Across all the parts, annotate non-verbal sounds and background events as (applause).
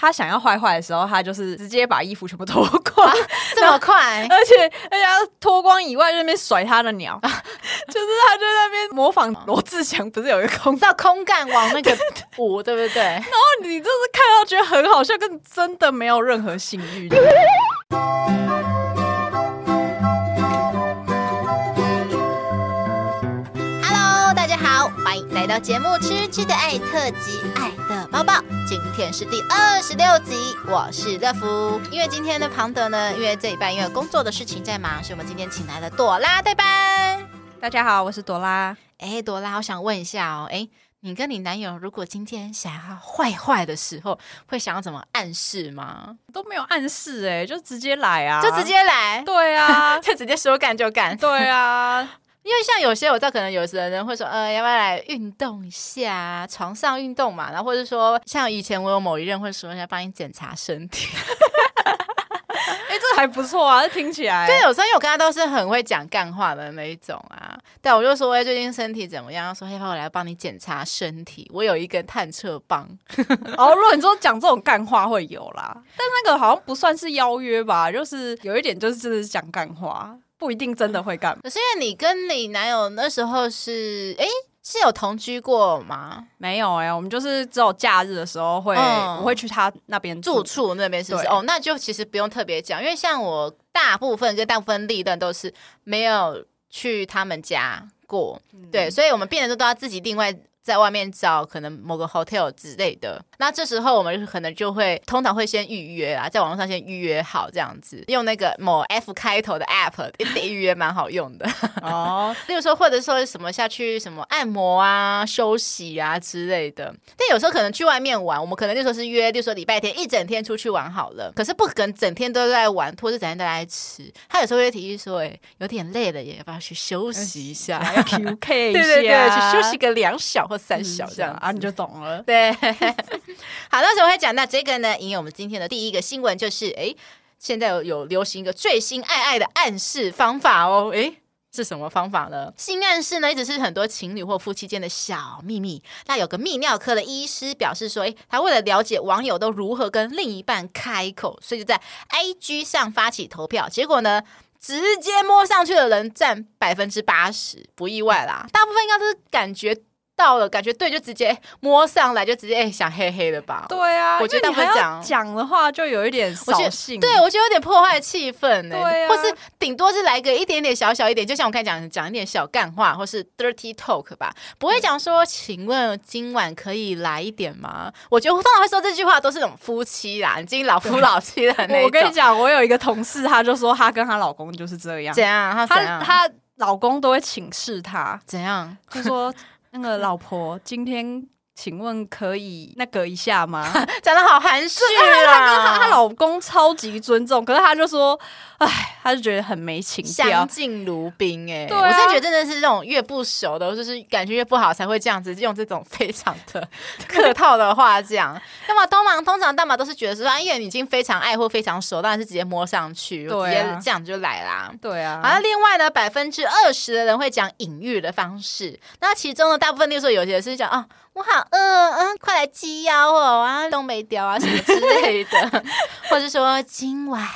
他想要坏坏的时候，他就是直接把衣服全部脱光，啊，这么快，而且而且他脱光以外，就在那边甩他的鸟，啊、就是他就在那边模仿罗志祥，不是有一个空？(laughs) 到空干往那个舞，对不对？然后你就是看到觉得很好笑，跟真的没有任何性欲。节目《吃吃的爱》特辑《爱的包包》，今天是第二十六集，我是乐福。因为今天的庞德呢，因为这一半因为工作的事情在忙，所以我们今天请来了朵拉代班。大家好，我是朵拉。哎，朵拉，我想问一下哦，哎，你跟你男友如果今天想要坏坏的时候，会想要怎么暗示吗？都没有暗示哎，就直接来啊，就直接来。对啊，(laughs) 就直接说干就干。对啊。因为像有些我知道，可能有些人会说，呃，要不要来运动一下，床上运动嘛，然后或者说，像以前我有某一任会说要帮你检查身体，哎、欸，这还不错啊，这听起来。对，有时候因为我跟他都是很会讲干话的那一种啊，对，我就说，哎，最近身体怎么样？说，害怕我来帮你检查身体？我有一根探测棒。(laughs) 哦，如果你说讲这种干话会有啦，但那个好像不算是邀约吧，就是有一点就是真的是讲干话。不一定真的会干，可是因为你跟你男友那时候是哎是有同居过吗？没有哎、欸，我们就是只有假日的时候会，嗯、我会去他那边住处那边，是不是？哦，那就其实不用特别讲，因为像我大部分跟大部分历任都是没有去他们家过，嗯、对，所以我们变得都要自己另外。在外面找可能某个 hotel 之类的，那这时候我们可能就会通常会先预约啊，在网络上先预约好这样子，用那个某 F 开头的 app 一得预约蛮好用的哦。(laughs) 例如说，或者说什么下去什么按摩啊、休息啊之类的。但有时候可能去外面玩，我们可能就说是约，就说礼拜天一整天出去玩好了。可是不可能整天都在玩，或者整天都在吃。他有时候会提议说：“哎，有点累了，也要不要去休息一下？要 QK (laughs) 一下，对对对，去休息个两小或。”三小这样啊，你就懂了。(laughs) 对，(laughs) 好，那时候会讲到这个呢，因为我们今天的第一个新闻就是，哎，现在有有流行一个最新爱爱的暗示方法哦，哎，是什么方法呢？性暗示呢，一直是很多情侣或夫妻间的小秘密。那有个泌尿科的医师表示说，哎，他为了了解网友都如何跟另一半开口，所以就在 IG 上发起投票，结果呢，直接摸上去的人占百分之八十，不意外啦，大部分应该都是感觉。到了，感觉对，就直接摸上来，就直接哎、欸，想黑黑的吧？对啊，我觉得他们讲讲的话就有一点扫兴，对我觉得有点破坏气氛呢、欸。对啊，或是顶多是来个一点点小小一点，就像我刚才讲讲一点小干话，或是 dirty talk 吧，不会讲说，请问今晚可以来一点吗？我觉得通常会说这句话都是那种夫妻啦，已经老夫老妻的那种。我跟你讲，我有一个同事，他就说他跟她老公就是这样，怎样？他怎样？他老公都会请示他，怎样？就说。那个老婆，今天请问可以那个一下吗？(laughs) 讲的好含蓄啊！她老公超级尊重，可是她就说。哎，她就觉得很没情调，相敬如宾哎。对啊，我真的觉得真的是这种越不熟的，就是感情越不好，才会这样子用这种非常的 (laughs) 客套的话讲。那么通常通常大马都是觉得说，哎呀，你已经非常爱或非常熟，当然是直接摸上去，直接这样就来啦。对啊。然后，另外呢，百分之二十的人会讲隐喻的方式。那其中呢，大部分例如说有些是讲啊，我好饿，嗯，快来鸡腰哦啊，东北调啊什么之类的，(laughs) 或者说今晚。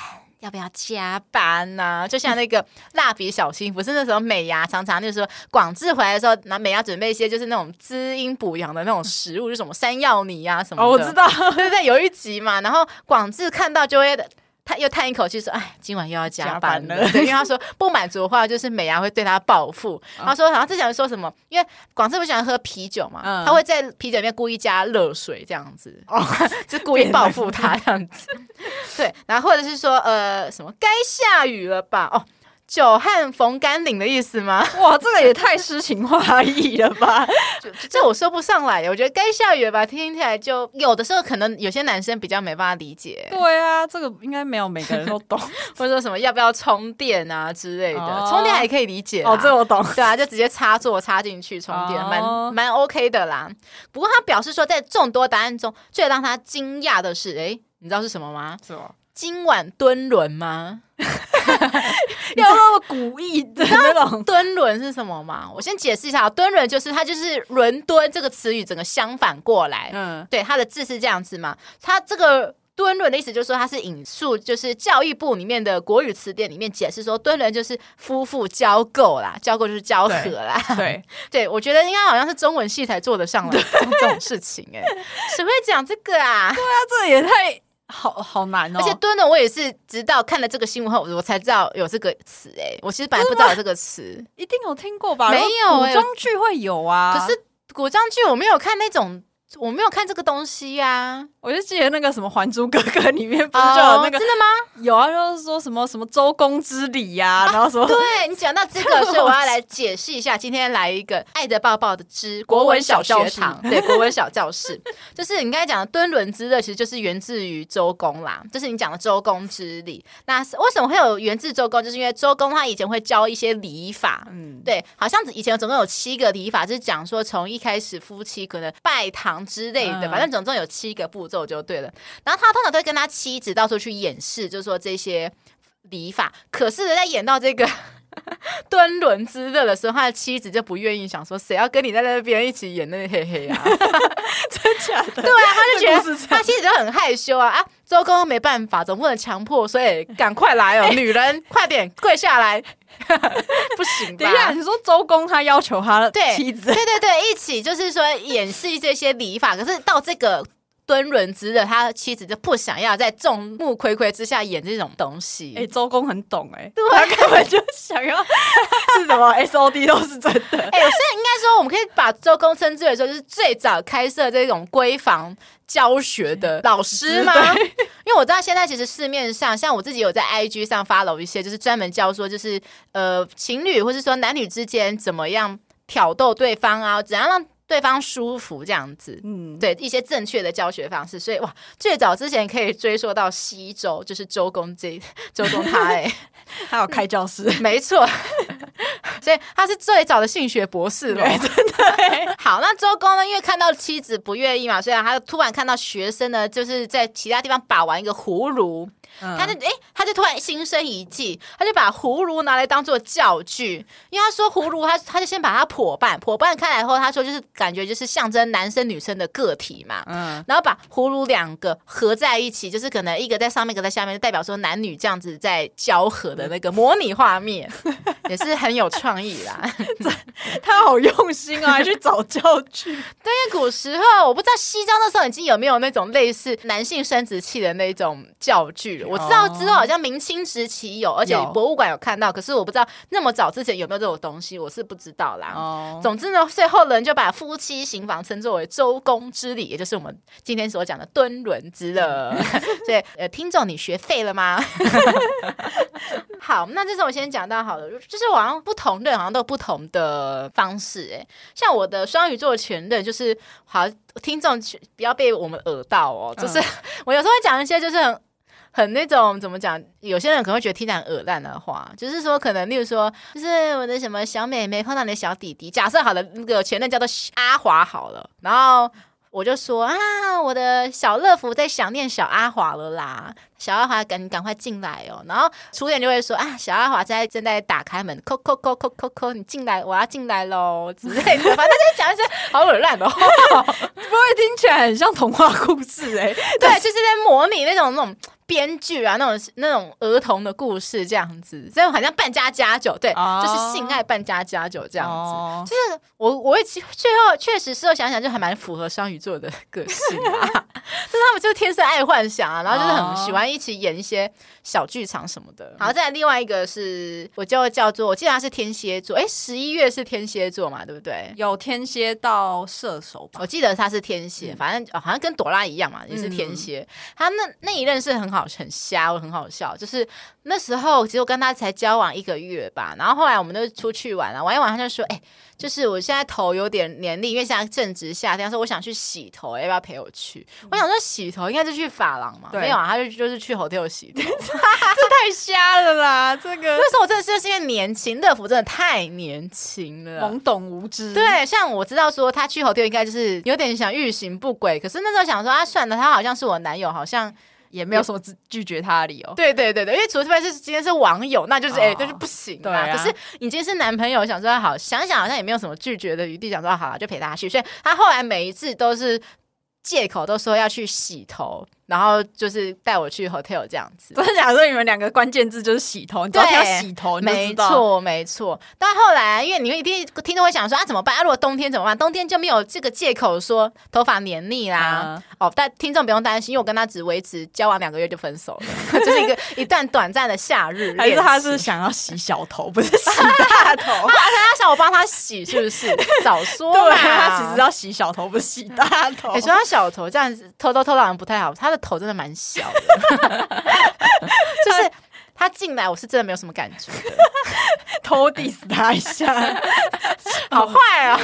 要不要加班呢、啊？就像那个蜡笔小新，不是那时候美伢常常就是说广志回来的时候，拿美伢准备一些就是那种滋阴补阳的那种食物，就什么山药泥啊什么的。哦，我知道，(laughs) 对对，有一集嘛，然后广志看到就会。他又叹一口气说：“哎，今晚又要加班了。班了” (laughs) 对，因为他说不满足的话，就是美牙会对他报复。他、哦、说：“好像之前说什么？因为广志不喜欢喝啤酒嘛，嗯、他会在啤酒里面故意加热水，这样子，哦、就故意报复他这样子。(laughs) 对，然后或者是说，呃，什么该下雨了吧？哦。”久旱逢甘霖的意思吗？(laughs) 哇，这个也太诗情画意了吧！(laughs) 这我说不上来。我觉得该下雨了吧，听起来就有的时候可能有些男生比较没办法理解。对啊，这个应该没有每个人都懂，(laughs) 或者说什么要不要充电啊之类的。哦、充电还可以理解哦，这我懂。对啊，就直接插座插进去充电，蛮蛮、哦、OK 的啦。不过他表示说，在众多答案中，最让他惊讶的是，哎，你知道是什么吗？是吗？今晚蹲轮吗？(laughs) 要那么古意的那种蹲轮是什么吗？我先解释一下，蹲轮就是它就是伦敦这个词语整个相反过来。嗯，对，它的字是这样子嘛，它这个。敦伦的意思就是说，它是引述，就是教育部里面的国语词典里面解释说，敦伦就是夫妇交媾啦，交媾就是交合啦。对，对，(laughs) 我觉得应该好像是中文系才做得上来 (laughs) 这种事情哎、欸，谁会讲这个啊？对啊，这也太好好难哦。而且蹲的，我也是直到看了这个新闻后，我才知道有这个词哎、欸，我其实本来不知道有这个词，一定有听过吧？没有、欸，古装剧会有啊，可是古装剧我没有看那种。我没有看这个东西呀、啊，我就记得那个什么《还珠格格》里面不是就有那个、哦、真的吗？有啊，就是说什么什么周公之礼呀、啊，然后什么。对，你讲到这个，(laughs) 所以我要来解释一下。今天来一个爱的抱抱的之国文小学堂，对，国文小教室，就是你刚才讲的敦伦之乐，其实就是源自于周公啦，就是你讲的周公之礼。那为什么会有源自周公？就是因为周公他以前会教一些礼法，嗯，对，好像以前总共有七个礼法，就是讲说从一开始夫妻可能拜堂。之类的，反正总共有七个步骤就对了。然后他通常都会跟他妻子到处去演示，就是说这些礼法。可是，在演到这个 (laughs) 敦伦之乐的时候，他的妻子就不愿意，想说谁要跟你在那边一起演那个嘿嘿啊？(laughs) 真假的？对啊，他就觉得他妻子就很害羞啊啊！周公没办法，总不能强迫，所以赶快来哦，(laughs) 女人快点跪下来。不行，等一下，你说周公他要求他的妻子，对对对对，一起就是说演示这些礼法。可是到这个敦伦之乐，他妻子就不想要在众目睽睽之下演这种东西。哎、欸，周公很懂哎、欸，他根本就想要 (laughs) 是什么 S O D 都是真的。哎、欸，我现在应该说，我们可以把周公称之为说，就是最早开设这种闺房教学的老师吗？因为我知道现在其实市面上，像我自己有在 IG 上 follow 一些，就是专门教说，就是呃情侣或是说男女之间怎么样挑逗对方啊，怎样让对方舒服这样子。嗯，对一些正确的教学方式。所以哇，最早之前可以追溯到西周，就是周公这 (laughs) 周公他哎、欸，(laughs) 他有开教室，没错。(laughs) 所以他是最早的性学博士了，真的。好，那周公呢？因为看到妻子不愿意嘛，所以他就突然看到学生呢，就是在其他地方把玩一个葫芦。他就哎、欸，他就突然心生一计，他就把葫芦拿来当做教具，因为他说葫芦，他他就先把它破半，破半开来后，他说就是感觉就是象征男生女生的个体嘛，嗯，然后把葫芦两个合在一起，就是可能一个在上面，一个在下面，就代表说男女这样子在交合的那个模拟画面，也是很有创意啦。(laughs) 他好用心啊，还去找教具。(laughs) 对，古时候我不知道西周那时候已经有没有那种类似男性生殖器的那种教具了。我知道之后好像明清时期有，而且博物馆有看到，可是我不知道那么早之前有没有这种东西，我是不知道啦。哦，总之呢，最后人就把夫妻行房称作为周公之礼，也就是我们今天所讲的敦伦之乐。(laughs) 所以，呃，听众你学废了吗？(laughs) 好，那这次我先讲到好了，就是好像不同人好像都有不同的方式，哎，像我的双鱼座前任，就是好听众不要被我们耳到哦，就是、嗯、(laughs) 我有时候会讲一些就是很。很那种怎么讲？有些人可能会觉得听起来很恶烂的话，就是说可能，例如说，就是我的什么小妹妹碰到你的小弟弟，假设好的那个前任叫做阿华好了，然后我就说啊，我的小乐福在想念小阿华了啦，小阿华赶赶快进来哦，然后初恋就会说啊，小阿华在正在打开门，扣扣扣扣扣扣，你进来，我要进来喽之类的，反正就讲一些好耳烂的话，(laughs) 不会听起来很像童话故事哎、欸，(laughs) 对，就是在模拟那种那种。编剧啊，那种那种儿童的故事这样子，所以好像扮家家酒，对，oh. 就是性爱扮家家酒这样子。Oh. 就是我，我会最后确实事后想想，就还蛮符合双鱼座的个性啊。(laughs) 就是他们就天生爱幻想啊，然后就是很喜欢一起演一些小剧场什么的。Oh. 好，再来另外一个是，我就叫做，我记得他是天蝎座，哎，十一月是天蝎座嘛，对不对？有天蝎到射手吧，我记得他是天蝎，嗯、反正好像跟朵拉一样嘛，也是天蝎。嗯、他那那一任是很好。很瞎，我很好笑。就是那时候，其实我跟他才交往一个月吧，然后后来我们就出去玩了，玩一玩，他就说：“哎、欸，就是我现在头有点黏腻，因为现在正值夏天，他说我想去洗头，要不要陪我去？”嗯、我想说洗头应该是去发廊嘛，对没有啊，他就就是去 hotel 洗头 (laughs) (laughs) 这太瞎了啦！这个那时候我真的是因为年轻，乐福真的太年轻了，懵懂无知。对，像我知道说他去 hotel 应该就是有点想欲行不轨，可是那时候想说啊，算了，他好像是我男友，好像。也没有什么拒绝他的理由。对对对对，因为除非是今天是网友，那就是哎，那、哦欸、就是不行。对啊。可是你今天是男朋友，想说好想想，好像也没有什么拒绝的余地，想说好了就陪他去。所以他后来每一次都是借口都说要去洗头。然后就是带我去 hotel 这样子，不是假设你们两个关键字就是洗头，你知道要洗头，没错没错。但后来，因为你们一定听众会想说啊，怎么办？啊，如果冬天怎么办？冬天就没有这个借口说头发黏腻啦。嗯、哦，但听众不用担心，因为我跟他只维持交往两个月就分手了，(laughs) 就是一个一段短暂的夏日。还是他是想要洗小头，不是洗大头？(laughs) 他他想我帮他洗，是不是？(laughs) 早说对，他其实要洗小头，不是洗大头。你说他小头这样子偷偷偷懒不太好，他的。头真的蛮小的，(laughs) 就是他进来，我是真的没有什么感觉的。偷 diss 他一下，(laughs) 好坏 (laughs) 啊！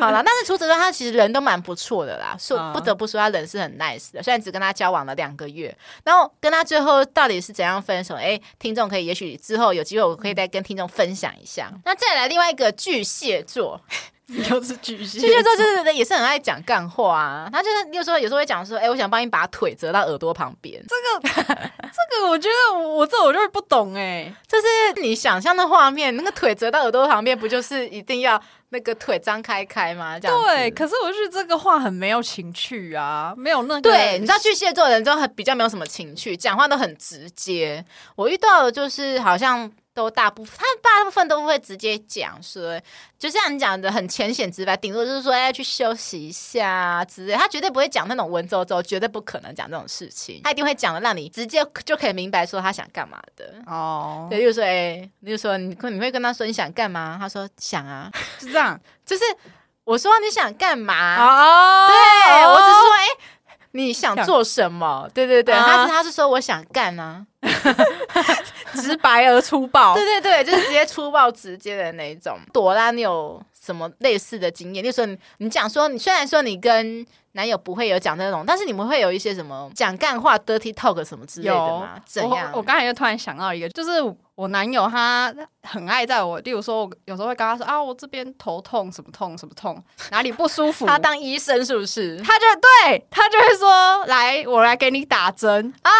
好了，但是除此之外，他其实人都蛮不错的啦。说不得不说，他人是很 nice 的。虽然只跟他交往了两个月，然后跟他最后到底是怎样分手？哎，听众可以，也许之后有机会，我可以再跟听众分享一下。那再来另外一个巨蟹座。(laughs) 又是巨蟹，巨蟹座就是也是很爱讲干话啊。他就是有时候有时候会讲说，哎、欸，我想帮你把腿折到耳朵旁边。这个这个，我觉得我我这我就是不懂哎、欸。就是你想象的画面，那个腿折到耳朵旁边，不就是一定要那个腿张开开吗？这样对。可是我觉得这个话很没有情趣啊，没有那个。对，你知道巨蟹座的人就很比较没有什么情趣，讲话都很直接。我遇到的就是好像。都大部分，他大部分都会直接讲说，就像你讲的很浅显直白，顶多就是说要去休息一下之类，他绝对不会讲那种文绉绉，绝对不可能讲这种事情，他一定会讲的让你直接就可以明白说他想干嘛的哦。对，就是说，哎、欸，比如说你你会跟他说你想干嘛？他说想啊，(laughs) 是这样，就是我说你想干嘛？哦，对我只是说，哎、欸，你想做什么？对对对，他是他是说我想干啊。(laughs) 直白而粗暴，(laughs) 对对对，就是直接粗暴直接的那一种。朵拉，你有什么类似的经验？就是说你，你讲说，你虽然说你跟男友不会有讲那种，但是你们会有一些什么讲干话、dirty talk 什么之类的吗？怎样？我刚才就突然想到一个，就是我男友他很爱在我，例如说，我有时候会跟他说啊，我这边头痛，什么痛，什么痛，哪里不舒服？(laughs) 他当医生是不是？他就对他就会说，来，我来给你打针啊，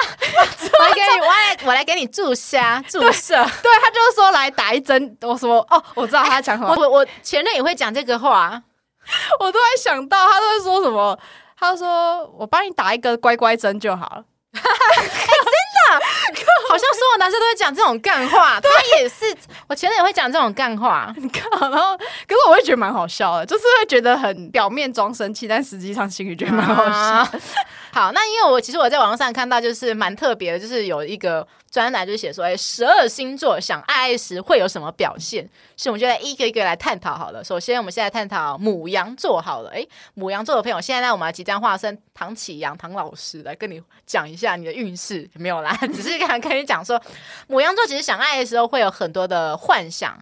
我来给你，我来，我来给你注射注射。对，他就是说来打一针。我说哦，我知道他讲什么。我我前任也会讲这个话。(laughs) 我突然想到，他都会说什么？他说：“我帮你打一个乖乖针就好了。(laughs) ”哎、欸，真的，(laughs) 好像所有男生都会讲这种干话。他也是，我前任也会讲这种干话。你看，然后可是我会觉得蛮好笑的，就是会觉得很表面装生气，但实际上心里觉得蛮好笑。啊好，那因为我其实我在网络上看到，就是蛮特别的，就是有一个专栏就写说，哎，十二星座想爱爱时会有什么表现？是我们就来一个一个来探讨好了。首先，我们现在探讨母羊座好了。哎，母羊座的朋友，现在，我们即将化身唐启阳唐老师来跟你讲一下你的运势，没有啦，(laughs) 只是想跟你讲说，母羊座其实想爱的时候会有很多的幻想。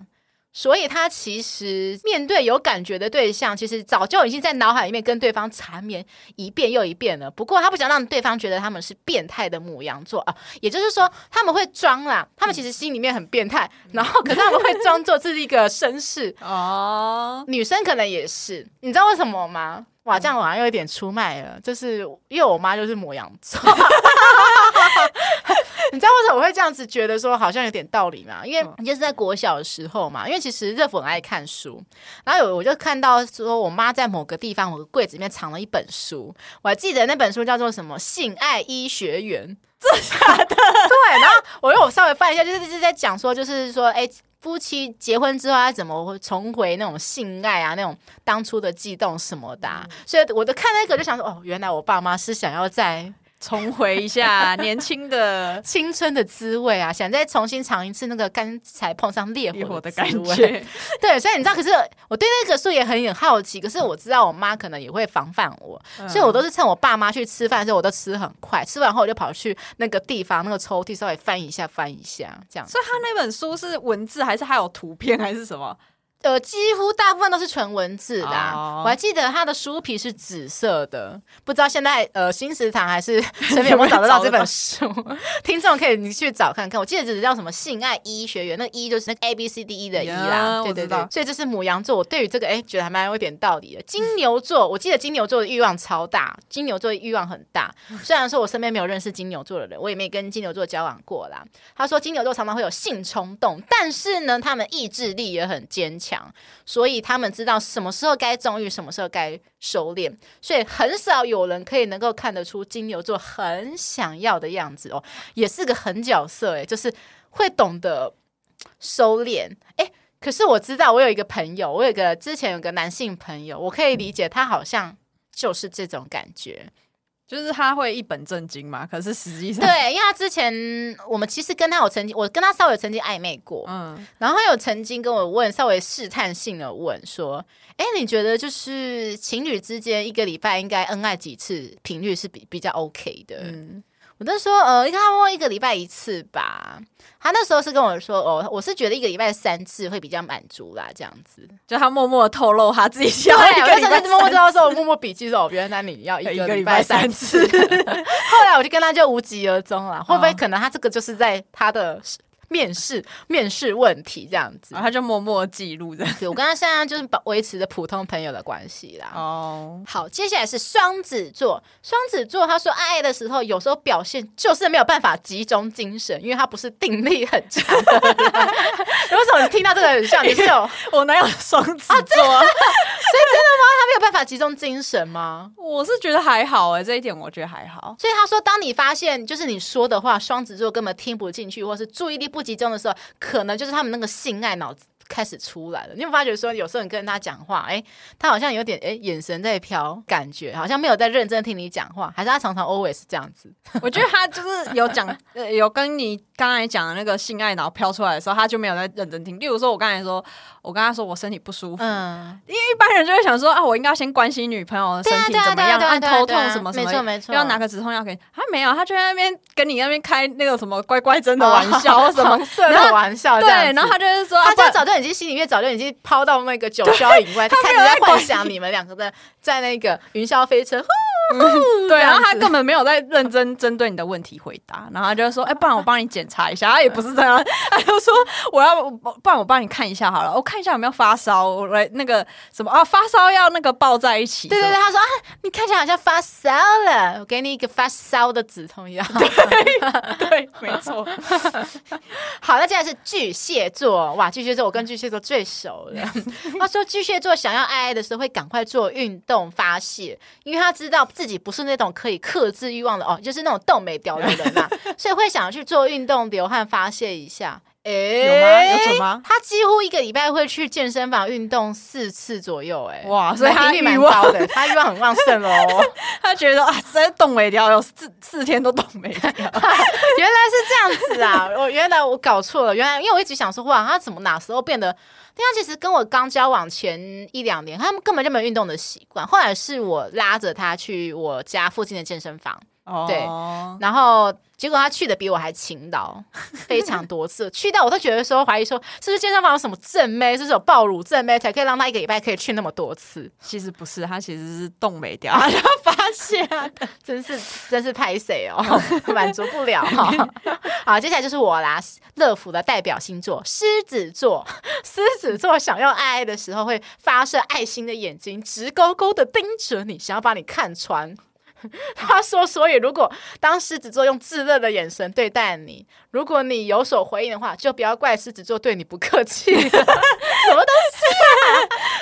所以他其实面对有感觉的对象，其实早就已经在脑海里面跟对方缠绵一遍又一遍了。不过他不想让对方觉得他们是变态的母羊座啊，也就是说他们会装啦，他们其实心里面很变态，然后可是他们会装作自己一个绅士 (laughs) 哦。女生可能也是，你知道为什么吗？哇，这样我好像有点出卖了，就是因为我妈就是母羊座。(laughs) 你知道为什么我会这样子觉得说好像有点道理吗？因为就是在国小的时候嘛，因为其实热芙很爱看书，然后有我就看到说我妈在某个地方某个柜子里面藏了一本书，我还记得那本书叫做什么《性爱医学园》，(laughs) 真的假的？(laughs) 对，然后我又我稍微翻一下，就是就是在讲说，就是说，哎，夫妻结婚之后他怎么重回那种性爱啊，那种当初的悸动什么的啊，所以我就看那个就想说，哦，原来我爸妈是想要在。重回一下年轻的 (laughs) 青春的滋味啊！想再重新尝一次那个刚才碰上烈火的感觉。(laughs) 对，所以你知道，可是我对那个书也很很好奇。可是我知道我妈可能也会防范我，嗯、所以我都是趁我爸妈去吃饭的时候，我都吃很快。吃完后我就跑去那个地方，那个抽屉稍微翻一下，翻一下这样。所以他那本书是文字还是还有图片还是什么？呃，几乎大部分都是纯文字的。Oh. 我还记得它的书皮是紫色的，不知道现在呃新食堂还是 (laughs) 身边有没有找得到这本书？(laughs) 听众可以你去找看看。我记得只是叫什么性爱医学院，那个医就是那个 A B C D E 的医啦。Yeah, 对对对，所以这是母羊座。我对于这个哎，觉得还蛮有点道理的。金牛座，我记得金牛座的欲望超大，金牛座的欲望很大。虽然说我身边没有认识金牛座的人，我也没跟金牛座交往过啦。他说金牛座常常会有性冲动，但是呢，他们意志力也很坚强。所以他们知道什么时候该纵欲，什么时候该收敛，所以很少有人可以能够看得出金牛座很想要的样子哦，也是个狠角色诶，就是会懂得收敛诶，可是我知道，我有一个朋友，我有个之前有个男性朋友，我可以理解他好像就是这种感觉。就是他会一本正经嘛，可是实际上对，因为他之前我们其实跟他有曾经，我跟他稍微有曾经暧昧过，嗯，然后他有曾经跟我问，稍微试探性的问说，哎，你觉得就是情侣之间一个礼拜应该恩爱几次频率是比比较 OK 的？嗯。我都说，呃，应该差不多一个礼拜一次吧。他那时候是跟我说，哦，我是觉得一个礼拜三次会比较满足啦，这样子。就他默默透露他自己要一个礼拜三次。对，我默默知道说，我默默笔记说，原来你要 (laughs) 一个礼拜三次。(laughs) 后来我就跟他就无疾而终了。会不会可能他这个就是在他的？面试 (laughs) 面试问题这样子，然后他就默默记录这样子，我跟他现在就是保维持着普通朋友的关系啦。哦，好，接下来是双子座。双子座他说爱爱的时候，有时候表现就是没有办法集中精神，因为他不是定力很强。(laughs) 为什么你听到这个很像？你是有 (laughs) 我哪有双子座？啊，所以真的吗？他没有办法集中精神吗？我是觉得还好哎、欸，这一点我觉得还好。所以他说，当你发现就是你说的话，双子座根本听不进去，或是注意力不集中的时候，可能就是他们那个性爱脑子开始出来了。你有发觉说，有时候你跟他讲话，哎、欸，他好像有点哎、欸，眼神在飘，感觉好像没有在认真听你讲话，还是他常常 always 这样子？我觉得他就是有讲，(laughs) 呃，有跟你刚才讲的那个性爱脑飘出来的时候，他就没有在认真听。例如说，我刚才说，我跟他说我身体不舒服，嗯，因为一般人就会想说啊，我应该要先关心女朋友的身体怎么样，按头痛什么什么，没错没错，要拿个止痛药给你。他没有，他就在那边跟你那边开那个什么乖乖针的玩笑，哦、什么 (laughs) 色的玩笑，对，然后他就是说，他就早就已经心里面早就已经抛到那个九霄云外，(laughs) 他开始在幻想你们两个在在那个云霄飞车。嗯、(laughs) 对，然后他根本没有在认真针对你的问题回答，然后他就说：“哎、欸，不然我帮你检查一下。”他也不是这样，(laughs) 他就说：“我要，不然我帮你看一下好了，我看一下有没有发烧，我来那个什么啊，发烧要那个抱在一起。”对对对，他说：“啊，你看起来好像发烧了，我给你一个发烧的止痛药。(laughs) ”对对，没错。好，那接下来是巨蟹座，哇，巨蟹座我跟巨蟹座最熟了。他说巨蟹座想要爱爱的时候会赶快做运动发泄，因为他知道。自己不是那种可以克制欲望的哦，就是那种动没掉的人呐、啊，(laughs) 所以会想要去做运动、流汗发泄一下。哎、欸，有吗？有什么？他几乎一个礼拜会去健身房运动四次左右。哎，哇，所以他欲望的，他欲望很旺盛哦。(laughs) 他觉得啊，实在动没掉，有四四天都动没掉。(laughs) 原来是这样子啊！我原来我搞错了，原来因为我一直想说，哇，他怎么哪时候变得？他其实跟我刚交往前一两年，他们根本就没有运动的习惯。后来是我拉着他去我家附近的健身房，哦、对，然后。结果他去的比我还勤劳，(laughs) 非常多次，去到我都觉得说怀疑说是不是健身房有什么正妹，是不是有暴乳正妹才可以让他一个礼拜可以去那么多次？其实不是，他其实是动没掉，他就发现，(laughs) 真是真是拍谁哦，(laughs) 满足不了哈。好，接下来就是我啦，乐福的代表星座狮子座，狮子座想要爱爱的时候会发射爱心的眼睛，直勾勾的盯着你，想要把你看穿。(laughs) 他说：“所以，如果当狮子座用炙热的眼神对待你，如果你有所回应的话，就不要怪狮子座对你不客气。什么东西啊？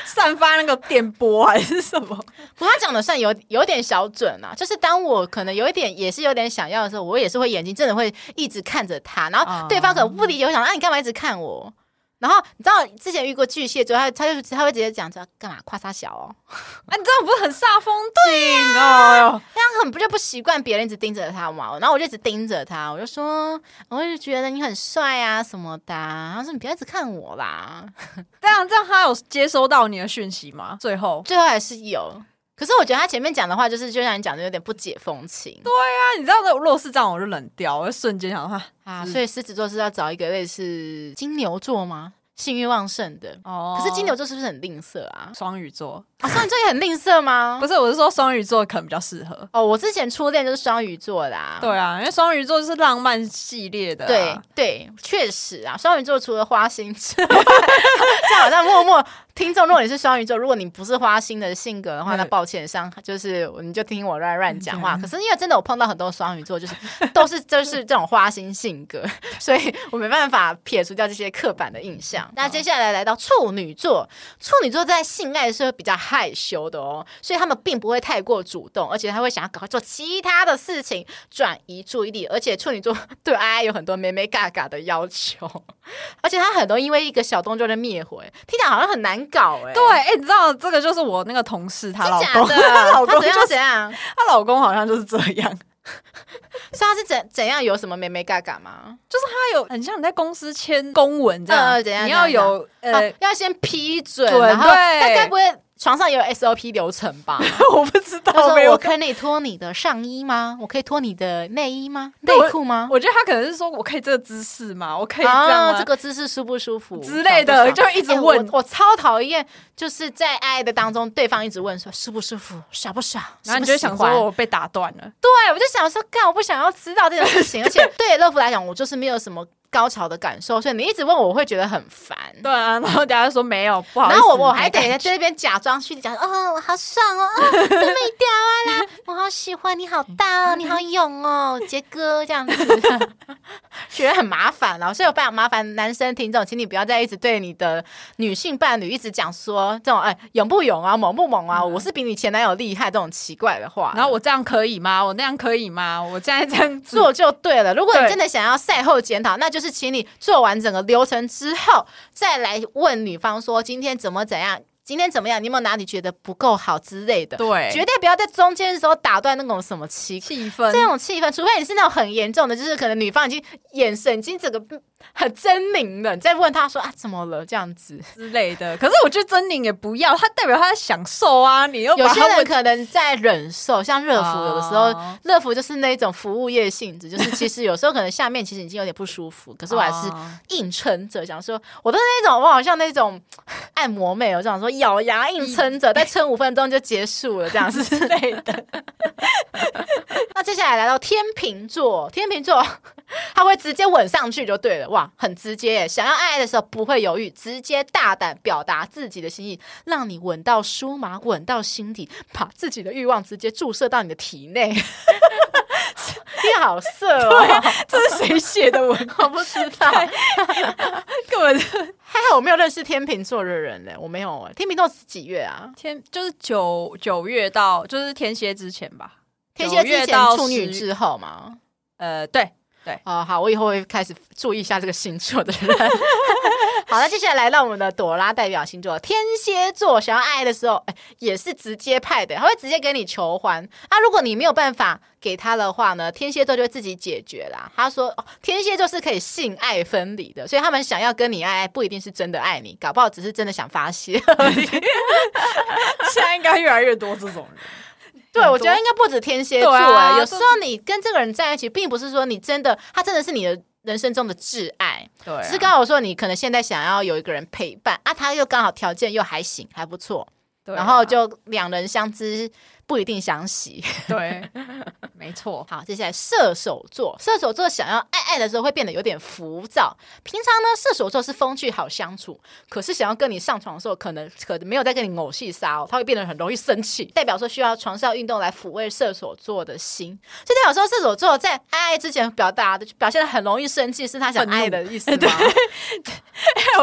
散发那个电波还是什么？不过他讲的算有有点小准啊。就是当我可能有一点也是有点想要的时候，我也是会眼睛真的会一直看着他，然后对方可能不理解，我想啊，你干嘛一直看我？”然后你知道之前遇过巨蟹座，他他就他会直接讲说干嘛夸他小哦，啊你这样不是很煞风景哦？这样很不就不习惯别人一直盯着他嘛？然后我就一直盯着他，我就说我就觉得你很帅啊什么的，然后说你不要一直看我啦。(laughs) 这样这样他有接收到你的讯息吗？最后最后还是有，可是我觉得他前面讲的话就是就像你讲的有点不解风情。对啊，你知道的，如果是这样我就冷掉，我就瞬间想话。啊，所以狮子座是要找一个类似金牛座吗？性欲旺盛的。哦，可是金牛座是不是很吝啬啊？双鱼座啊，双鱼座也很吝啬吗？(laughs) 不是，我是说双鱼座可能比较适合。哦，我之前初恋就是双鱼座的。啊。对啊，因为双鱼座是浪漫系列的。对对，确实啊，双鱼座除了花心之外，(laughs) 这样好像默默。听众，如果你是双鱼座，如果你不是花心的性格的话，那抱歉，上就是你就听我乱乱讲话。可是因为真的，我碰到很多双鱼座，就是 (laughs) 都是就是这种花心性格，所以我没办法撇除掉这些刻板的印象。那接下来来到处女座，处女座在性爱的时候比较害羞的哦，所以他们并不会太过主动，而且他会想要赶快做其他的事情转移注意力。而且处女座对爱爱有很多眉眉角角的要求，(laughs) 而且他很多因为一个小动作就灭火，听起来好像很难。搞哎，对，哎、欸，你知道这个就是我那个同事，她老公，(laughs) 她老公就是怎样？她老公好像就是这样，(laughs) 所以他是怎怎样？有什么美美嘎嘎吗？就是他有很像你在公司签公文这样，呃、怎样？你要有呃、啊，要先批准，然后他该不会？床上也有 SOP 流程吧？(laughs) 我不知道。他说：“我可以脱你的上衣吗？我可以脱你的内衣吗？(laughs) 内裤吗？”我觉得他可能是说：“我可以这个姿势吗？我可以这样这个姿势舒不舒服之类的？”就一直问。我我超讨厌，就是在爱的当中，对方一直问说：“舒不舒服？爽不爽？”然后你就想说：“我被打断了。”对，我就想说：“干，我不想要知道这种事情。(laughs) ”而且对乐福来讲，我就是没有什么。高潮的感受，所以你一直问我，我会觉得很烦。对啊，然后大家说没有，不好意思。然后我我还得在这边假装去讲，哦，我好爽哦，哦，都没掉啊啦，我好喜欢你，好大哦，你好勇哦，杰哥这样子，(laughs) 觉得很麻烦。然后所以我不想麻烦男生听众，请你不要再一直对你的女性伴侣一直讲说这种哎勇不勇啊，猛不猛啊，嗯、我是比你前男友厉害这种奇怪的话。然后我这样可以吗？我那样可以吗？我现在这样做就对了。如果你真的想要赛后检讨，那就。就是请你做完整个流程之后，再来问女方说今天怎么怎样，今天怎么样？你有没有哪里觉得不够好之类的？对，绝对不要在中间的时候打断那种什么气气氛，这种气氛，除非你是那种很严重的，就是可能女方已经眼神已经整个。很狰狞的，你再问他说啊，怎么了这样子 (laughs) 之类的。可是我觉得狰狞也不要，他代表他在享受啊。你又有些人可能在忍受，像热敷有的时候，热、哦、敷就是那种服务业性质，就是其实有时候可能下面其实已经有点不舒服，可是我还是硬撑着，想说我都是那种我好像那种按摩妹，我就想说咬牙硬撑着，再撑五分钟就结束了这样子之类的。(laughs) 那接下来来到天秤座，天秤座他会直接吻上去就对了。哇，很直接耶！想要爱爱的时候不会犹豫，直接大胆表达自己的心意，让你吻到酥麻，吻到心底，把自己的欲望直接注射到你的体内。(laughs) 你好色哦！(laughs) 这是谁写的文？我不知道，(laughs) 根本还好我没有认识天秤座的人呢。我没有哎，天秤座是几月啊？天就是九九月到就是天蝎之前吧？天蝎之前处女之后嘛？呃，对。对，哦，好，我以后会开始注意一下这个星座的人。(laughs) 好，那接下来来到我们的朵拉代表星座天蝎座，想要爱爱的时候，哎，也是直接派的，他会直接给你求欢。啊，如果你没有办法给他的话呢，天蝎座就会自己解决啦。他说，哦，天蝎座是可以性爱分离的，所以他们想要跟你爱爱，不一定是真的爱你，搞不好只是真的想发泄。(laughs) 现在应该越来越多这种人。对，我觉得应该不止天蝎座啊。有时候你跟这个人在一起，并不是说你真的，他真的是你的人生中的挚爱。对，只是刚好说你可能现在想要有一个人陪伴啊，他又刚好条件又还行，还不错。对，然后就两人相知。不一定想洗，对，(laughs) 没错。好，接下来射手座，射手座想要爱爱的时候会变得有点浮躁。平常呢，射手座是风趣好相处，可是想要跟你上床的时候，可能可能没有在跟你偶戏撒哦，他会变得很容易生气，代表说需要床上运动来抚慰射手座的心。所以代表说射手座在爱爱之前表达的表现的很容易生气，是他想爱的意思吗？(laughs) 对，(laughs)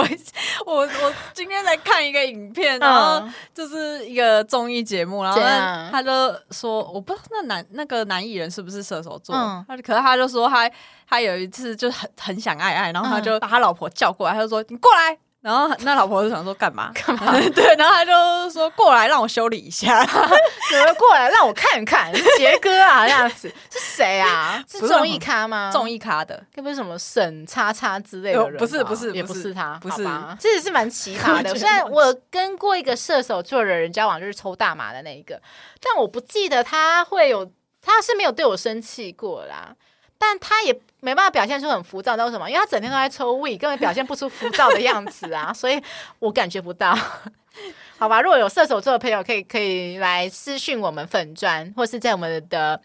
我我我今天在看一个影片，然后就是一个综艺节目，然后。他就说：“我不知道那男那个男艺人是不是射手座？他、嗯、可是他就说他他有一次就很很想爱爱，然后他就把他老婆叫过来，他就说你过来。然后那老婆就想说干嘛干嘛？(laughs) 对，然后他就说过来让我修理一下，(laughs) 有人过来让我看看杰哥啊 (laughs) 这样子是谁啊？是综艺咖吗？综艺咖的，该不是什么沈叉叉之类的人？不是不是也不是他，不是，这也是蛮奇葩的。虽然我跟过一个射手座的人交往，就是抽大麻的那一个。但我不记得他会有，他是没有对我生气过啦。但他也没办法表现出很浮躁，那为什么？因为他整天都在抽胃，根本表现不出浮躁的样子啊，(laughs) 所以我感觉不到。好吧，如果有射手座的朋友，可以可以来私讯我们粉砖，或是在我们的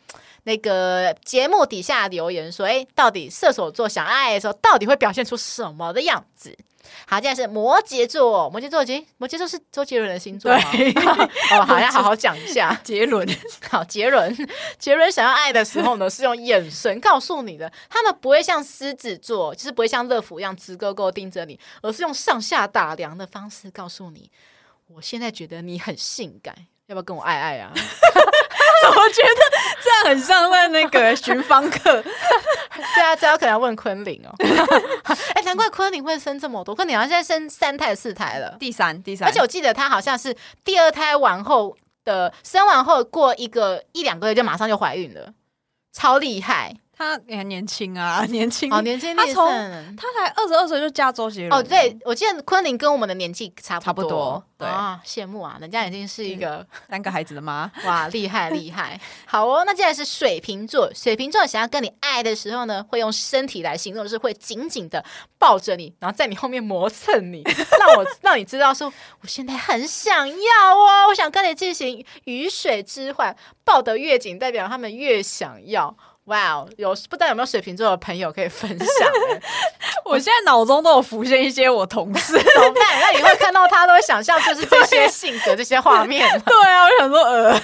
那个节目底下留言说，哎，到底射手座想爱的时候，到底会表现出什么的样子？好，现在是摩羯座，摩羯座，摩摩羯座是周杰伦的星座吗？对 (laughs) 哦，好，要好好讲一下。(laughs) 杰伦，(laughs) 好，杰伦，杰伦想要爱的时候呢，是用眼神告诉你的。他们不会像狮子座，就是不会像乐福一样直勾勾盯着你，而是用上下打量的方式告诉你，我现在觉得你很性感，要不要跟我爱爱啊？怎么觉得这样很像在那个寻芳客。对啊，这要可能要问昆凌哦。(laughs) 哎、欸，难怪昆凌会生这么多，昆凌好像现在生三胎四胎了，第三第三。而且我记得她好像是第二胎完后的，生完后过一个一两个月就马上就怀孕了，超厉害。他也很年轻啊，(laughs) 年轻，哦，年轻。他从他才二十二岁就嫁周杰伦。哦，对，我记得昆凌跟我们的年纪差不多，差不多。对啊，羡慕啊，人家已经是一个三个孩子的妈，(laughs) 哇，厉害厉害。好哦，那接下来是水瓶座，水瓶座想要跟你爱的时候呢，会用身体来形容，就是会紧紧的抱着你，然后在你后面磨蹭你，(laughs) 让我让你知道说，我现在很想要哦，我想跟你进行鱼水之欢，抱得越紧，代表他们越想要。哇哦，有不知道有没有水瓶座的朋友可以分享？(laughs) 我现在脑中都有浮现一些我同事，(laughs) 怎么办？那你会看到他都会想象就是这些性格、这些画面。(laughs) 对啊，我想说呃，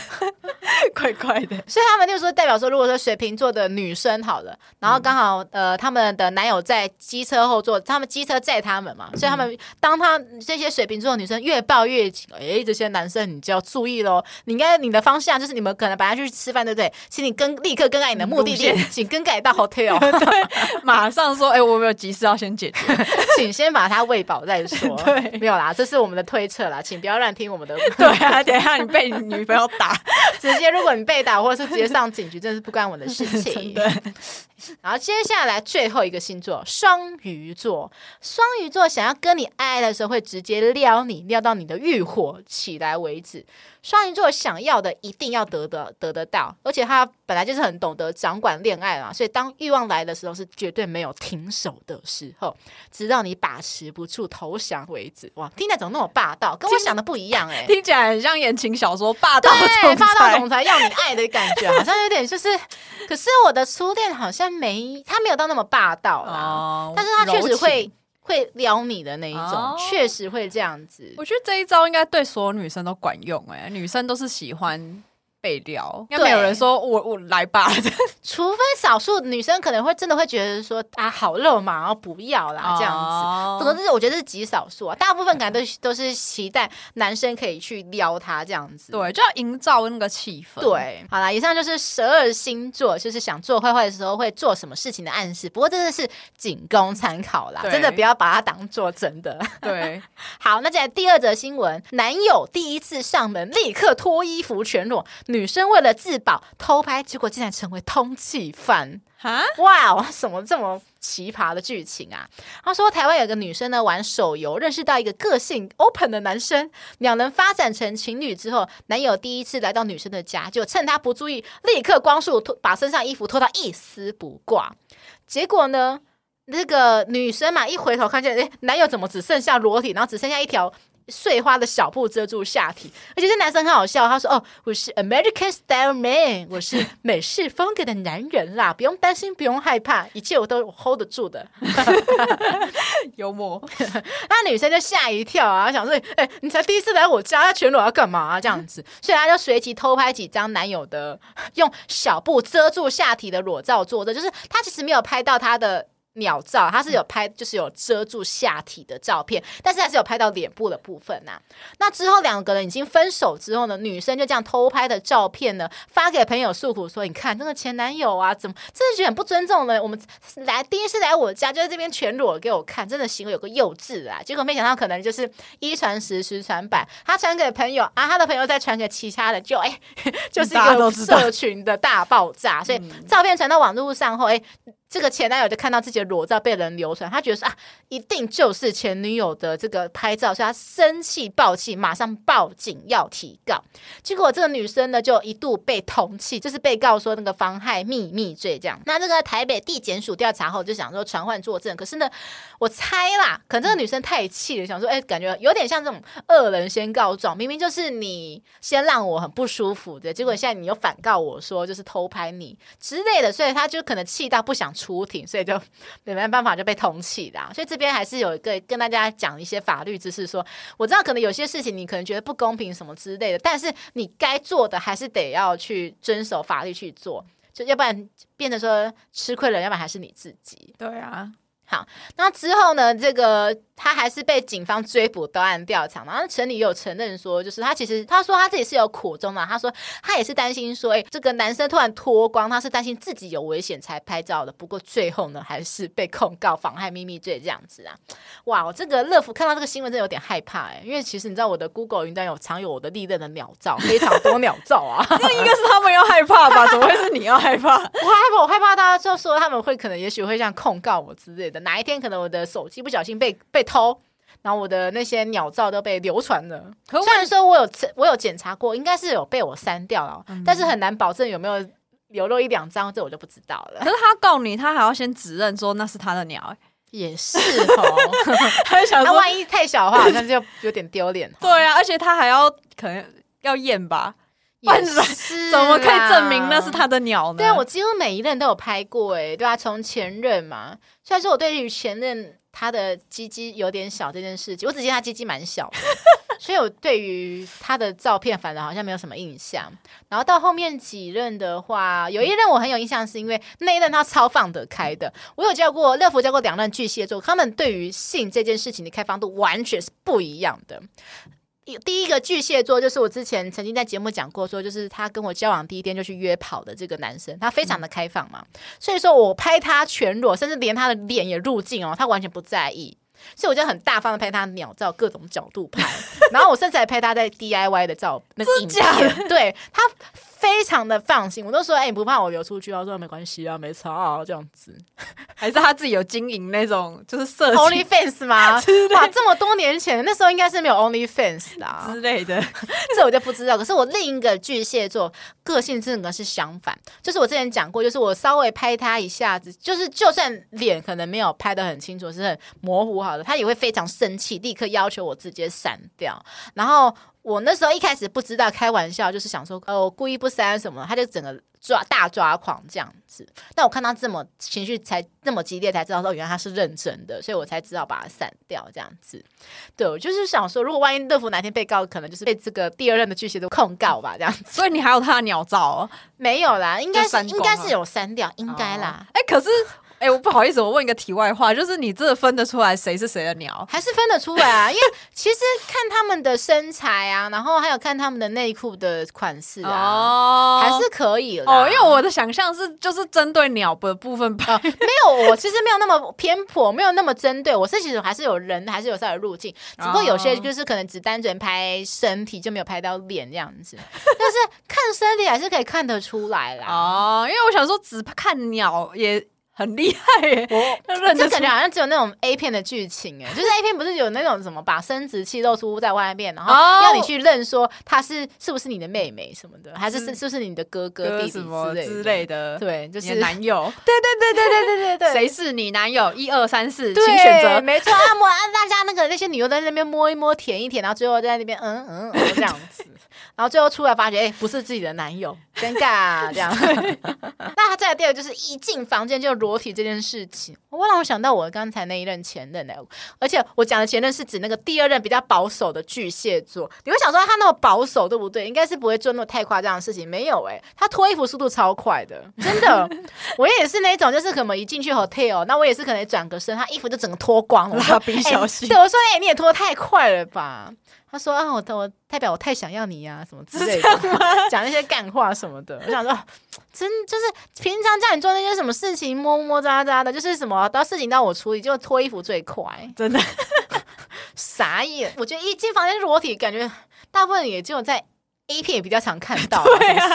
怪怪的。所以他们就说代表说，如果说水瓶座的女生好了，然后刚好呃他们的男友在机车后座，他们机车载他们嘛，所以他们当他这些水瓶座的女生越抱越紧，哎，这些男生你就要注意喽。你应该你的方向就是你们可能本来就去吃饭，对不对？请你跟立刻更改你的目的。请更改到 hotel，(laughs) 对，马上说，哎、欸，我有没有急事要先解决，(laughs) 请先把它喂饱再说。(laughs) 对，没有啦，这是我们的推测啦，请不要乱听我们的。对啊，等一下你被你女朋友打，直接如果你被打，或者是直接上警局，真是不关我的事情。对。然后接下来最后一个星座双鱼座，双鱼座想要跟你爱爱的时候，会直接撩你，撩到你的欲火起来为止。双鱼座想要的一定要得得得得到，而且他本来就是很懂得掌管恋爱嘛，所以当欲望来的时候，是绝对没有停手的时候，直到你把持不住投降为止。哇，听起来怎么那么霸道？跟我想的不一样哎、欸，听起来很像言情小说霸道对，霸道总裁要你爱的感觉，好像有点就是。可是我的初恋好像没他没有到那么霸道啦，哦、但是他确实会。会撩你的那一种，哦、确实会这样子。我觉得这一招应该对所有女生都管用哎、欸，女生都是喜欢。被撩，应该没有人说我我来吧，(laughs) 除非少数女生可能会真的会觉得说啊好肉麻，然后不要啦这样子。可、哦、是我觉得是极少数啊，大部分感觉都都是期待男生可以去撩她这样子。对，就要营造那个气氛。对，好啦，以上就是十二星座，就是想做坏坏的时候会做什么事情的暗示。不过真的是仅供参考啦，真的不要把它当做真的。(laughs) 对，(laughs) 好，那接下来第二则新闻，男友第一次上门立刻脱衣服全裸。女生为了自保偷拍，结果竟然成为通缉犯哈！哇哦，什么这么奇葩的剧情啊？他说，台湾有个女生呢玩手游，认识到一个个性 open 的男生，两人发展成情侣之后，男友第一次来到女生的家，就趁她不注意，立刻光速脱，把身上衣服脱到一丝不挂。结果呢，那个女生嘛，一回头看见，哎，男友怎么只剩下裸体，然后只剩下一条。碎花的小布遮住下体，而且这男生很好笑。他说：“哦，我是 American Style Man，我是美式风格的男人啦，不用担心，不用害怕，一切我都 hold 得住的。”幽默，那女生就吓一跳啊，想说：“哎、欸，你才第一次来我家，他全裸要干嘛、啊？这样子。”所以他就随即偷拍几张男友的用小布遮住下体的裸照作证，就是他其实没有拍到他的。鸟照，他是有拍，就是有遮住下体的照片，但是还是有拍到脸部的部分呐、啊。那之后两个人已经分手之后呢，女生就这样偷拍的照片呢，发给朋友诉苦说：“你看那个前男友啊，怎么真的觉得很不尊重呢？我们来第一次来我家就在这边全裸给我看，真的行为有个幼稚啊！结果没想到可能就是一传十，十传百，他传给朋友啊，他的朋友再传给其他的，就哎，就是一个社群的大爆炸。所以照片传到网络上后，哎。这个前男友就看到自己的裸照被人流传，他觉得说啊，一定就是前女友的这个拍照，所以他生气爆气，马上报警要提告。结果这个女生呢，就一度被通缉，就是被告说那个妨害秘密罪这样。那这个台北地检署调查后就想说传唤作证，可是呢，我猜啦，可能这个女生太气了，想说，哎，感觉有点像这种恶人先告状，明明就是你先让我很不舒服的，结果现在你又反告我说就是偷拍你之类的，所以他就可能气到不想。出庭，所以就 (laughs) 没办法就被通气啦。所以这边还是有一个跟大家讲一些法律知识说，说我知道可能有些事情你可能觉得不公平什么之类的，但是你该做的还是得要去遵守法律去做，就要不然变得说吃亏了，要不然还是你自己。对啊。好，那之后呢？这个他还是被警方追捕到案调查。然后陈理有承认说，就是他其实他说他自己是有苦衷的。他说他也是担心说，哎，这个男生突然脱光，他是担心自己有危险才拍照的。不过最后呢，还是被控告妨害秘密罪这样子啊。哇，我这个乐福看到这个新闻真的有点害怕哎，因为其实你知道我的 Google 云端有藏有我的历任的鸟照，非常多鸟照啊。(laughs) 那应该是他们要害怕吧？怎么会是你要害怕？(laughs) 我害怕，我害怕大家就说他们会可能也许会这样控告我之类的。哪一天可能我的手机不小心被被偷，然后我的那些鸟照都被流传了。虽然说我有我有检查过，应该是有被我删掉了，嗯、但是很难保证有没有流露一两张，这我就不知道了。可是他告你，他还要先指认说那是他的鸟，欸，也是哦。(laughs) 他想说，万一太小的话，好像就有点丢脸。对啊，而且他还要可能要验吧。也是，怎么可以证明那是他的鸟呢？对啊，我几乎每一任都有拍过，哎，对啊，从前任嘛。虽然说我对于前任他的鸡鸡有点小这件事情，我只记得他鸡鸡蛮小的，所以我对于他的照片反正好像没有什么印象。然后到后面几任的话，有一任我很有印象，是因为那一任他超放得开的。我有教过乐福教过两任巨蟹座，他们对于性这件事情的开放度完全是不一样的。第一个巨蟹座就是我之前曾经在节目讲过，说就是他跟我交往第一天就去约跑的这个男生，他非常的开放嘛，所以说我拍他全裸，甚至连他的脸也入镜哦，他完全不在意，所以我就很大方的拍他鸟照，各种角度拍，(laughs) 然后我甚至还拍他在 DIY 的照那个影片，对他。非常的放心，我都说，哎、欸，你不怕我流出去？他说没关系啊，没差啊，这样子。(laughs) 还是他自己有经营那种，就是色情 OnlyFans 吗？(laughs) 哇，这么多年前，那时候应该是没有 OnlyFans 的、啊、之类的，(laughs) 这我就不知道。可是我另一个巨蟹座个性真的是相反，就是我之前讲过，就是我稍微拍他一下子，就是就算脸可能没有拍的很清楚，是很模糊好的，他也会非常生气，立刻要求我直接删掉，然后。我那时候一开始不知道开玩笑，就是想说，呃，我故意不删什么，他就整个抓大抓狂这样子。但我看他这么情绪才那么激烈，才知道说原来他是认真的，所以我才知道把他删掉这样子。对，我就是想说，如果万一乐福哪天被告，可能就是被这个第二任的巨蟹座控告吧，这样子。(laughs) 所以你还有他的鸟照哦？没有啦，应该是应该是有删掉，应该啦。哎、哦欸，可是。哎、欸，我不好意思，我问一个题外话，就是你真的分得出来谁是谁的鸟？还是分得出来啊？因为其实看他们的身材啊，然后还有看他们的内裤的款式啊，哦、还是可以。哦，因为我的想象是就是针对鸟的部分吧、哦，没有，我其实没有那么偏颇，没有那么针对。我是其实还是有人，还是有稍微入镜，只不过有些就是可能只单纯拍身体，就没有拍到脸这样子。(laughs) 但是看身体还是可以看得出来啦。哦，因为我想说只看鸟也。很厉害耶！我这感觉好像只有那种 A 片的剧情哎，(laughs) 就是 A 片不是有那种什么把生殖器露出在外面，然后要你去认说他是是不是你的妹妹什么的，还是是是不是你的哥哥弟弟之类之类的？对，就是男友。(laughs) 对对对对对对对对，谁是你男友？一二三四，请选择。没错，按摩按，大家那个那些女优在那边摸一摸、舔一舔，然后最后在那边嗯嗯嗯 (laughs) 这样子，然后最后出来发觉哎，不是自己的男友，尴尬这样。那他再来第二个就是一进房间就裸体这件事情，我让我想到我刚才那一任前任呢。而且我讲的前任是指那个第二任比较保守的巨蟹座。你会想说他那么保守对不对？应该是不会做那么太夸张的事情。没有哎，他脱衣服速度超快的，(laughs) 真的。我也是那种，就是可能一进去 hotel，那我也是可能转个身，他衣服就整个脱光了。蜡笔小新，对我说：“哎，你也脱太快了吧？”他说：“啊，我我代表我太想要你呀，什么之类的，讲那些干话什么的。”我想说。真就是平常叫你做那些什么事情，摸摸扎扎的，就是什么到事情到我处理，就脱衣服最快，真的 (laughs) 傻眼。我觉得一进房间裸体，感觉大部分也只有在 A 片也比较常看 (laughs) 到，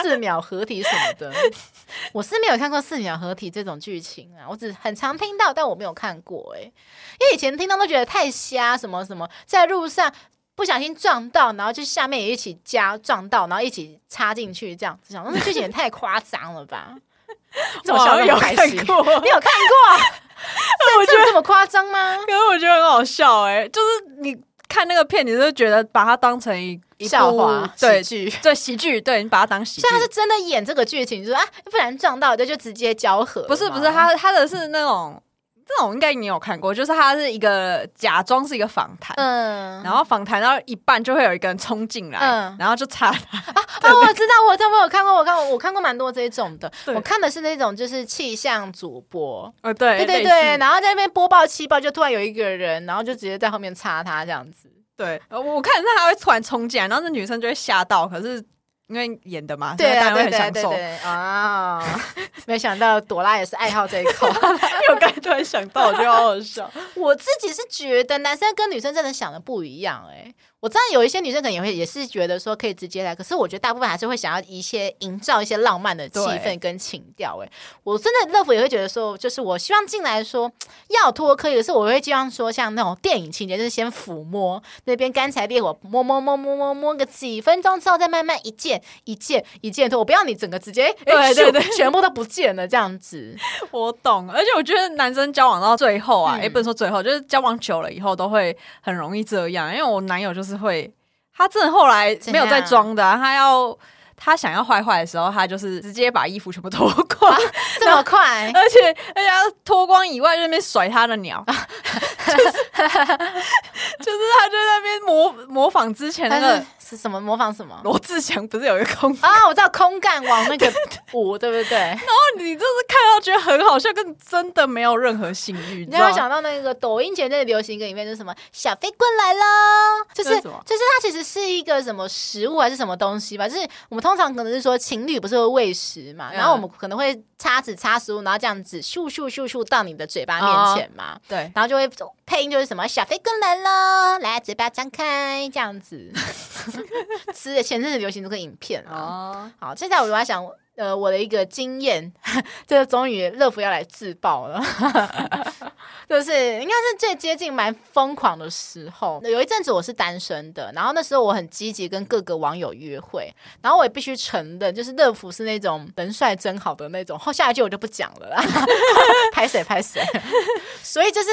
四秒合体什么的。(laughs) 我是没有看过四秒合体这种剧情啊，我只很常听到，但我没有看过哎、欸，因为以前听到都觉得太瞎，什么什么在路上不小心撞到，然后就下面也一起加撞到，然后一起插进去这样子，想那剧情也太夸张了吧？(laughs) 怎有看过？你有看过？我觉得这么夸张吗？因为我觉得很好笑哎、欸，就是你看那个片，你就觉得把它当成一。笑话对喜剧对喜剧对，你把它当喜剧，所以他是真的演这个剧情，就是啊，不然撞到就就直接交合。不是不是，他他的是那种这种应该你有看过，就是他是一个假装是一个访谈，嗯，然后访谈到一半就会有一个人冲进来，嗯，然后就插他啊 (laughs) 啊！我知道，我我有看过，我看过，我看过蛮多这种的。我看的是那种就是气象主播，呃，对对对对，然后在那边播报气报，就突然有一个人，然后就直接在后面插他这样子。对，我看他还会突然冲进来，然后那女生就会吓到。可是因为演的嘛，对，当然会很享受啊。(laughs) 没想到朵拉也是爱好这一口，因为我刚才突然想到，我觉得好好笑。(laughs) 我自己是觉得男生跟女生真的想的不一样，哎。我知道有一些女生可能也会也是觉得说可以直接来，可是我觉得大部分还是会想要一些营造一些浪漫的气氛跟情调。哎，我真的乐福也会觉得说，就是我希望进来说要脱可以，可是我会希望说像那种电影情节，就是先抚摸那边干柴烈火，摸摸摸摸摸摸个几分钟之后，再慢慢一件一件一件脱。我不要你整个直接对对对，(laughs) 全部都不见了这样子。(laughs) 我懂，而且我觉得男生交往到最后啊，也、嗯欸、不能说最后，就是交往久了以后都会很容易这样。因为我男友就是。会，他真的后来没有再装的、啊，他要他想要坏坏的时候，他就是直接把衣服全部脱光、啊，这么快，而且而且他脱光以外，就在那边甩他的鸟，啊、就是 (laughs) 就是他就在那边模模仿之前那个。是什么模仿什么？罗志祥不是有一个空啊？我知道空干往那个 (laughs) 舞，对不对？然后你就是看到觉得很好笑，跟真的没有任何性欲。你有想到那个抖音前那个流行歌里面就是什么小飞棍来了，就是就是它其实是一个什么食物还是什么东西吧？就是我们通常可能是说情侣不是会喂食嘛，然后我们可能会叉子插食物，然后这样子咻咻咻咻到你的嘴巴面前嘛，对，然后就会配音就是什么小飞棍来了，来嘴巴张开这样子。(laughs) (laughs) 吃的前阵子流行这个影片啊，哦、好，现在我在想，呃，我的一个经验，这 (laughs) 个终于乐福要来自爆了，(laughs) 就是应该是最接近蛮疯狂的时候。有一阵子我是单身的，然后那时候我很积极跟各个网友约会，然后我也必须承认，就是乐福是那种人帅真好的那种。后下一句我就不讲了啦，拍谁拍谁。所以就是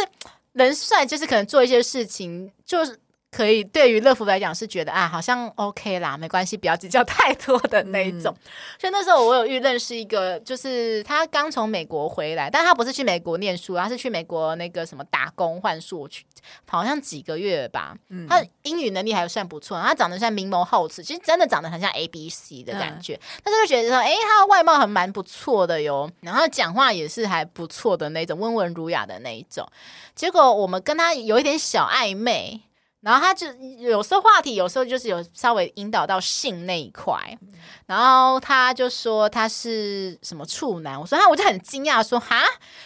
人帅，就是可能做一些事情，就是。可以，对于乐福来讲是觉得啊，好像 OK 啦，没关系，不要计较太多的那一种。嗯、所以那时候我有遇认识一个，就是他刚从美国回来，但他不是去美国念书，他是去美国那个什么打工换宿去，好像几个月吧。嗯、他英语能力还算不错，他长得像明眸皓齿，其实真的长得很像 A B C 的感觉。嗯、但是就觉得说，哎，他的外貌还蛮不错的哟，然后讲话也是还不错的那种，温文儒雅的那一种。结果我们跟他有一点小暧昧。然后他就有时候话题，有时候就是有稍微引导到性那一块，然后他就说他是什么处男，我说他我就很惊讶说哈，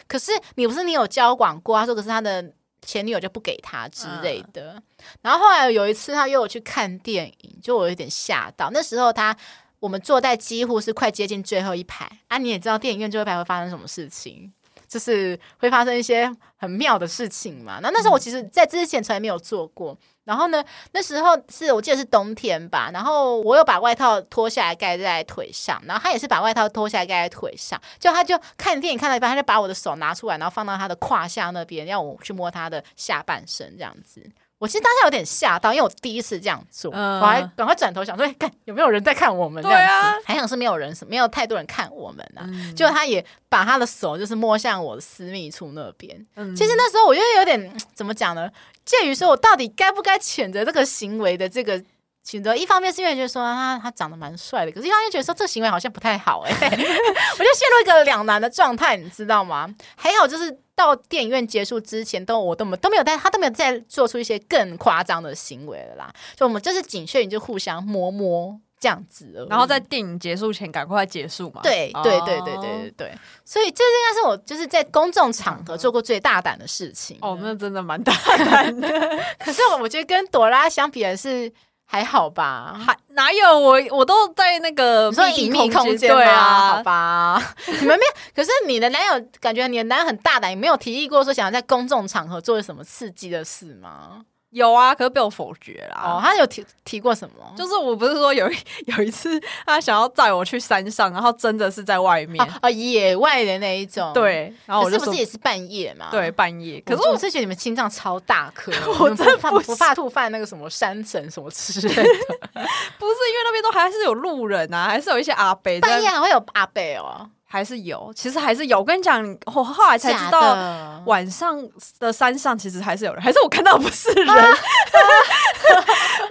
可是你不是你有交往过？他说可是他的前女友就不给他之类的。然后后来有一次他约我去看电影，就我有点吓到。那时候他我们坐在几乎是快接近最后一排啊，你也知道电影院最后一排会发生什么事情。就是会发生一些很妙的事情嘛。那那时候我其实，在之前从来没有做过。然后呢，那时候是我记得是冬天吧。然后我又把外套脱下来盖在腿上，然后他也是把外套脱下来盖在腿上。就他就看电影看到一半，他就把我的手拿出来，然后放到他的胯下那边，让我去摸他的下半身这样子。我其实当下有点吓到，因为我第一次这样做，嗯、我还赶快转头想说，看有没有人在看我们这样子。还想是没有人，没有太多人看我们啊。就、嗯、他也把他的手就是摸向我的私密处那边。嗯、其实那时候我就有点怎么讲呢？介于说我到底该不该谴责这个行为的这个选择。一方面是因为觉得说他他长得蛮帅的，可是一方面觉得说这个行为好像不太好哎、欸，(laughs) 我就陷入一个两难的状态，你知道吗？还好就是。到电影院结束之前，都我都没都没有带，他都没有再做出一些更夸张的行为了啦。就我们就是仅限于就互相摸摸这样子，然后在电影结束前赶快结束嘛。对对对对对对对，所以这应该是我就是在公众场合做过最大胆的事情。哦，那真的蛮大胆的。(laughs) 可是我我觉得跟朵拉相比还是还好吧？还哪有我我都在那个隐秘空间，对啊，好吧？(laughs) 你们没有？可是你的男友感觉你的男友很大胆，你没有提议过说想要在公众场合做什么刺激的事吗？有啊，可是被我否决了。哦，他有提提过什么？就是我不是说有 (laughs) 有一次他想要载我去山上，然后真的是在外面啊，野外的那一种。对，然后我就说是不是也是半夜嘛？对，半夜。可是我是觉得你们心脏超大颗，(laughs) 我真的不不怕触犯那个什么山神什么之类的。(laughs) 不是，因为那边都还是有路人啊，还是有一些阿伯。半夜还会有阿伯哦。还是有，其实还是有。我跟你讲，我后来才知道，晚上的山上其实还是有人，还是我看到不是人，啊、(laughs)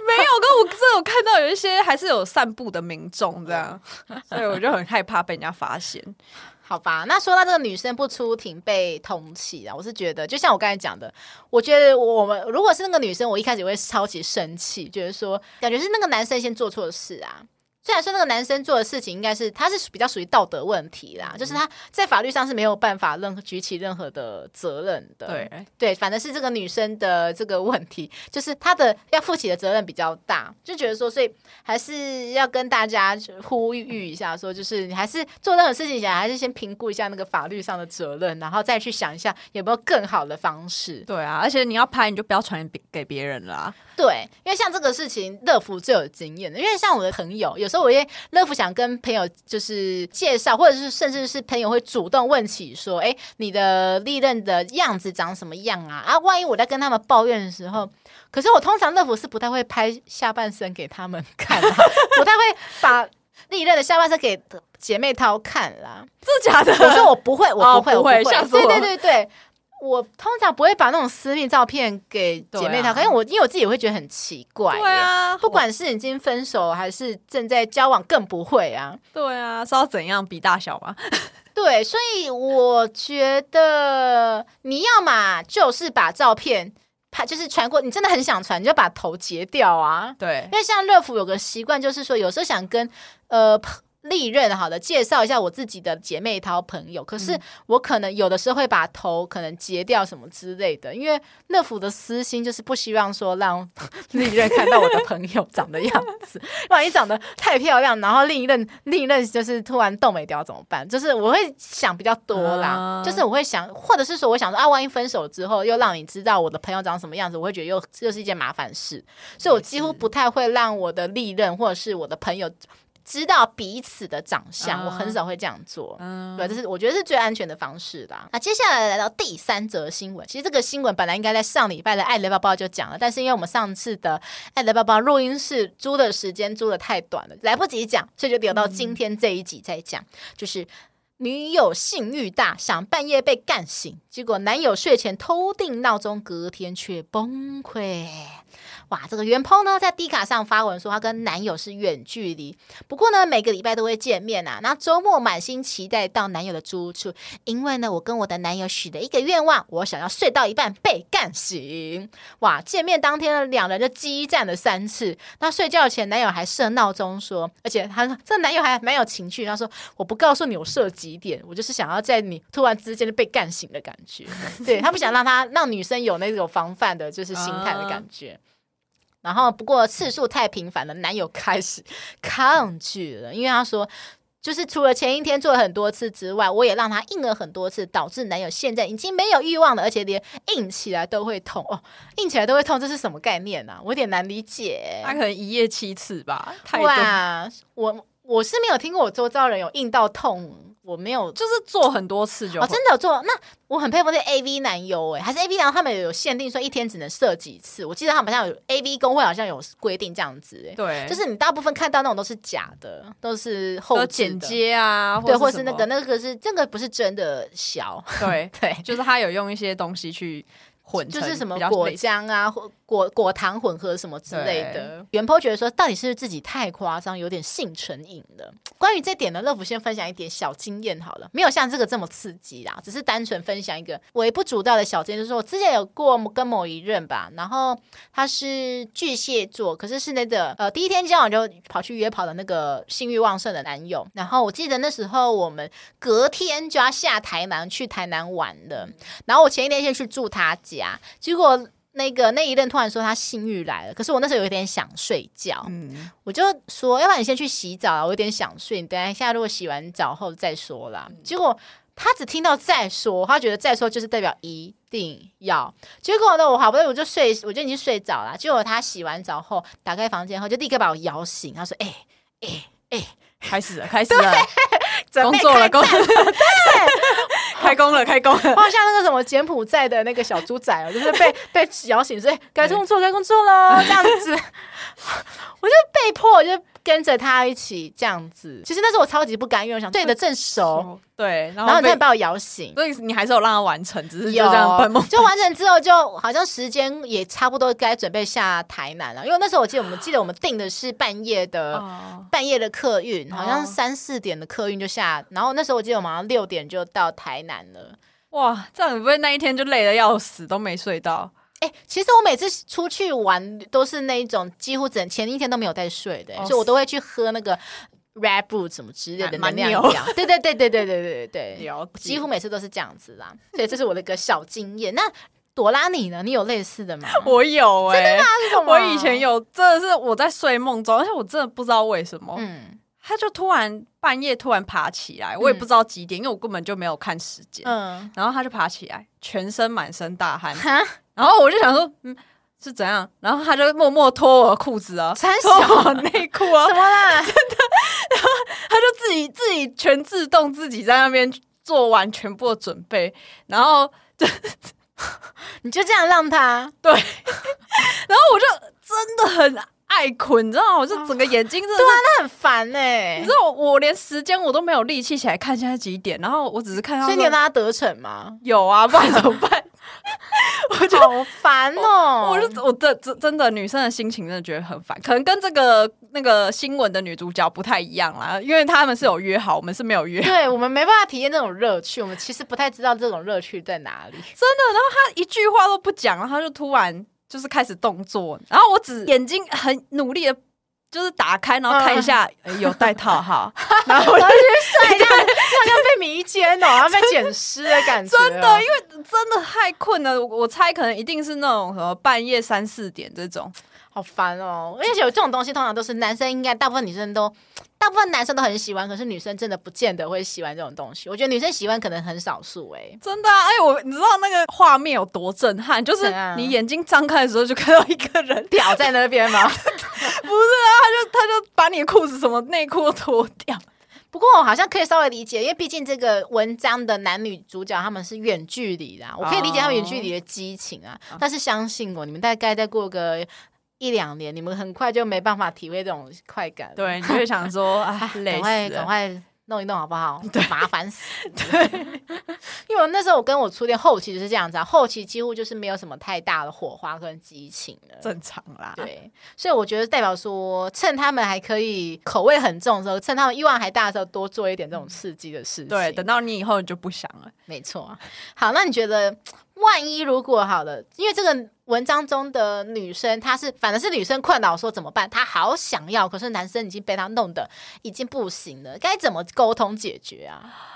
没有。跟我这有看到有一些还是有散步的民众这样，所以我就很害怕被人家发现。(laughs) 好吧，那说到这个女生不出庭被通缉啊，我是觉得，就像我刚才讲的，我觉得我们如果是那个女生，我一开始会超级生气，觉得说感觉是那个男生先做错事啊。虽然说那个男生做的事情应该是他是比较属于道德问题啦，嗯、就是他在法律上是没有办法任何举起任何的责任的。对对，反正是这个女生的这个问题，就是她的要负起的责任比较大，就觉得说，所以还是要跟大家呼吁一下，说就是你还是做任何事情前，还是先评估一下那个法律上的责任，然后再去想一下有没有更好的方式。对啊，而且你要拍，你就不要传给别人啦。对，因为像这个事情，乐福最有经验的。因为像我的朋友，有时候我也乐福想跟朋友就是介绍，或者是甚至是朋友会主动问起说：“哎，你的历任的样子长什么样啊？”啊，万一我在跟他们抱怨的时候，可是我通常乐福是不太会拍下半身给他们看的，不太会把历任的下半身给姐妹淘看啦。真的假的？我说我不会，我不会，哦、不会，我不会。对对对对。我通常不会把那种私密照片给姐妹淘看，因为我因为我自己也会觉得很奇怪。对啊，不管是已经分手还是正在交往，更不会啊。对啊，是要怎样比大小吗？(laughs) 对，所以我觉得你要嘛就是把照片拍，就是传过。你真的很想传，你就把头截掉啊。对，因为像乐福有个习惯，就是说有时候想跟呃。历任好的，介绍一下我自己的姐妹淘朋友。可是我可能有的时候会把头可能截掉什么之类的，因为乐福的私心就是不希望说让 (laughs) 历任看到我的朋友长的样子。(laughs) 万一长得太漂亮，然后另一任另一任就是突然动没掉怎么办？就是我会想比较多啦，就是我会想，或者是说我想说啊，万一分手之后又让你知道我的朋友长什么样子，我会觉得又又是一件麻烦事。所以我几乎不太会让我的历任或者是我的朋友。知道彼此的长相，嗯、我很少会这样做。嗯，对，这是我觉得是最安全的方式啦。那接下来来到第三则新闻，其实这个新闻本来应该在上礼拜的爱雷包包就讲了，但是因为我们上次的爱雷包包录音室租的时间租的太短了，来不及讲，所以就留到今天这一集再讲。嗯、就是女友性欲大，想半夜被干醒，结果男友睡前偷定闹钟，隔天却崩溃。哇，这个原 PO 呢，在 D 卡上发文说，她跟男友是远距离，不过呢，每个礼拜都会见面啊。那周末满心期待到男友的住处，因为呢，我跟我的男友许了一个愿望，我想要睡到一半被干醒。哇，见面当天呢，两人就激战了三次。那睡觉前，男友还设闹钟说，而且他说这男友还蛮有情趣，他说我不告诉你我设几点，我就是想要在你突然之间就被干醒的感觉。对，他不想让他让女生有那种防范的，就是心态的感觉。然后，不过次数太频繁了，男友开始抗拒了，因为他说，就是除了前一天做了很多次之外，我也让他硬了很多次，导致男友现在已经没有欲望了，而且连硬起来都会痛哦，硬起来都会痛，这是什么概念呢、啊？我有点难理解。他可能一夜七次吧，太多。我我是没有听过我周遭人有硬到痛。我没有，就是做很多次就哦，真的有做。那我很佩服那 A V 男优哎，还是 A V 男优他们有限定说一天只能射几次。我记得他们好像有 A V 工会好像有规定这样子哎，对，就是你大部分看到那种都是假的，都是后剪接啊，对，或是那个那个是这个不是真的小，对 (laughs) 对，就是他有用一些东西去。混就是什么果浆啊，或果果糖混合什么之类的。原 po 觉得说，到底是不是自己太夸张，有点性成瘾了。关于这点呢，乐福先分享一点小经验好了，没有像这个这么刺激啦，只是单纯分享一个微不足道的小经验，就是说我之前有过跟某一任吧，然后他是巨蟹座，可是是那个呃第一天交往就跑去约跑的那个性欲旺盛的男友。然后我记得那时候我们隔天就要下台南去台南玩的，然后我前一天先去住他家。结果那个那一任突然说他性欲来了，可是我那时候有一点想睡觉，嗯，我就说，要不然你先去洗澡，我有点想睡，你等一下如果洗完澡后再说啦。嗯、结果他只听到再说，他觉得再说就是代表一定要。结果呢，我好不容易我就睡，我就已经睡着了。结果他洗完澡后打开房间后，就立刻把我摇醒，他说：“哎哎哎，开始了，开始了，(laughs) 工作了，工作了，(laughs) 对。”开工了，开工了，(laughs) 好像那个什么柬埔寨的那个小猪仔哦，(laughs) 就是被被摇醒，所以该工作该工作喽，这样子，(laughs) 我就被迫就。跟着他一起这样子，其实那时候我超级不甘愿，我想对的正熟，对，然后你再把我摇醒，所以你还是有让他完成，只是就这样就完成之后，就好像时间也差不多该准备下台南了，因为那时候我记得我们记得我们订的是半夜的、哦、半夜的客运，好像三四点的客运就下，然后那时候我记得我们好像六点就到台南了，哇，这样你不会那一天就累得要死，都没睡到？哎、欸，其实我每次出去玩都是那一种，几乎整前一天都没有在睡的，哦、所以我都会去喝那个 Red Bull 什么之类的能量饮料。对对对对对对对对，有几乎每次都是这样子啦。所以，这是我的一个小经验。那朵拉你呢？你有类似的吗？(laughs) 我有哎、欸，真的吗？是什么？我以前有，真的是我在睡梦中，而且我真的不知道为什么，嗯，他就突然半夜突然爬起来，我也不知道几点，嗯、因为我根本就没有看时间，嗯，然后他就爬起来，全身满身大汗。然后我就想说，嗯，是怎样？然后他就默默脱我的裤子啊，穿脱我内裤啊，什么啦？(laughs) 真的。然后他就自己自己全自动自己在那边做完全部的准备，然后就 (laughs) 你就这样让他对。然后我就真的很爱困，你知道吗？我就整个眼睛真的，对啊，那很烦哎、欸。你知道我连时间我都没有力气起来看现在几点，然后我只是看到，所以你有让他得逞吗？有啊，不然怎么办？(laughs) 我就好烦哦！我就我的真真的女生的心情真的觉得很烦，可能跟这个那个新闻的女主角不太一样啦，因为他们是有约好，我们是没有约，对，我们没办法体验这种乐趣，我们其实不太知道这种乐趣在哪里。(laughs) 真的，然后他一句话都不讲，然后他就突然就是开始动作，然后我只眼睛很努力的。就是打开，然后看一下、嗯欸、有带套哈，(laughs) 然后我就去睡，这样好像被迷奸哦，被捡尸的感觉。真的，因为真的太困了，我我猜可能一定是那种什么半夜三四点这种。好烦哦！而且有这种东西，通常都是男生，应该大部分女生都，大部分男生都很喜欢，可是女生真的不见得会喜欢这种东西。我觉得女生喜欢可能很少数哎、欸，真的啊！哎，我你知道那个画面有多震撼？就是你眼睛张开的时候，就看到一个人吊在那边吗？(laughs) 不是啊，他就他就把你的裤子什么内裤都脱掉。不过我好像可以稍微理解，因为毕竟这个文章的男女主角他们是远距离的，我可以理解他们远距离的激情啊。Oh. 但是相信我，你们大概再过个。一两年，你们很快就没办法体会这种快感。对，你就会想说，(laughs) 啊，赶快赶快弄一弄好不好？对，麻烦死。对，(laughs) 因为我那时候我跟我初恋后期就是这样子啊，后期几乎就是没有什么太大的火花跟激情了，正常啦。对，所以我觉得代表说，趁他们还可以口味很重的时候，趁他们欲望还大的时候，多做一点这种刺激的事情。对，等到你以后你就不想了。没错。好，那你觉得？万一如果好了，因为这个文章中的女生，她是反正是女生困扰说怎么办？她好想要，可是男生已经被她弄得已经不行了，该怎么沟通解决啊？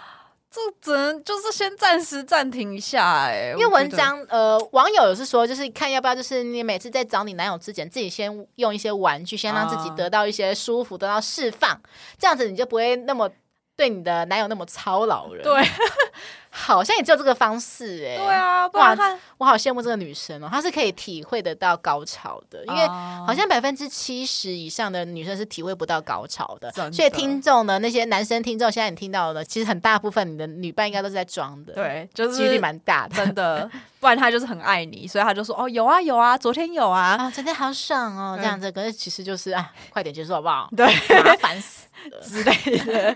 这只能就是先暂时暂停一下哎、欸，因为文章呃，网友有是说，就是看要不要，就是你每次在找你男友之前，自己先用一些玩具，先让自己得到一些舒服，得到释放，这样子你就不会那么对你的男友那么操劳了。对。好像也只有这个方式哎、欸，对啊，不然哇，我好羡慕这个女生哦，她是可以体会得到高潮的，因为好像百分之七十以上的女生是体会不到高潮的，的。所以听众呢，那些男生听众，现在你听到的，其实很大部分你的女伴应该都是在装的，对，就是几率蛮大的，真的，不然他就是很爱你，所以他就说哦，有啊有啊，昨天有啊，啊，昨天好爽哦，这样子，可是其实就是啊，快点结束好不好？(laughs) 对，麻烦死。(laughs) 之类的。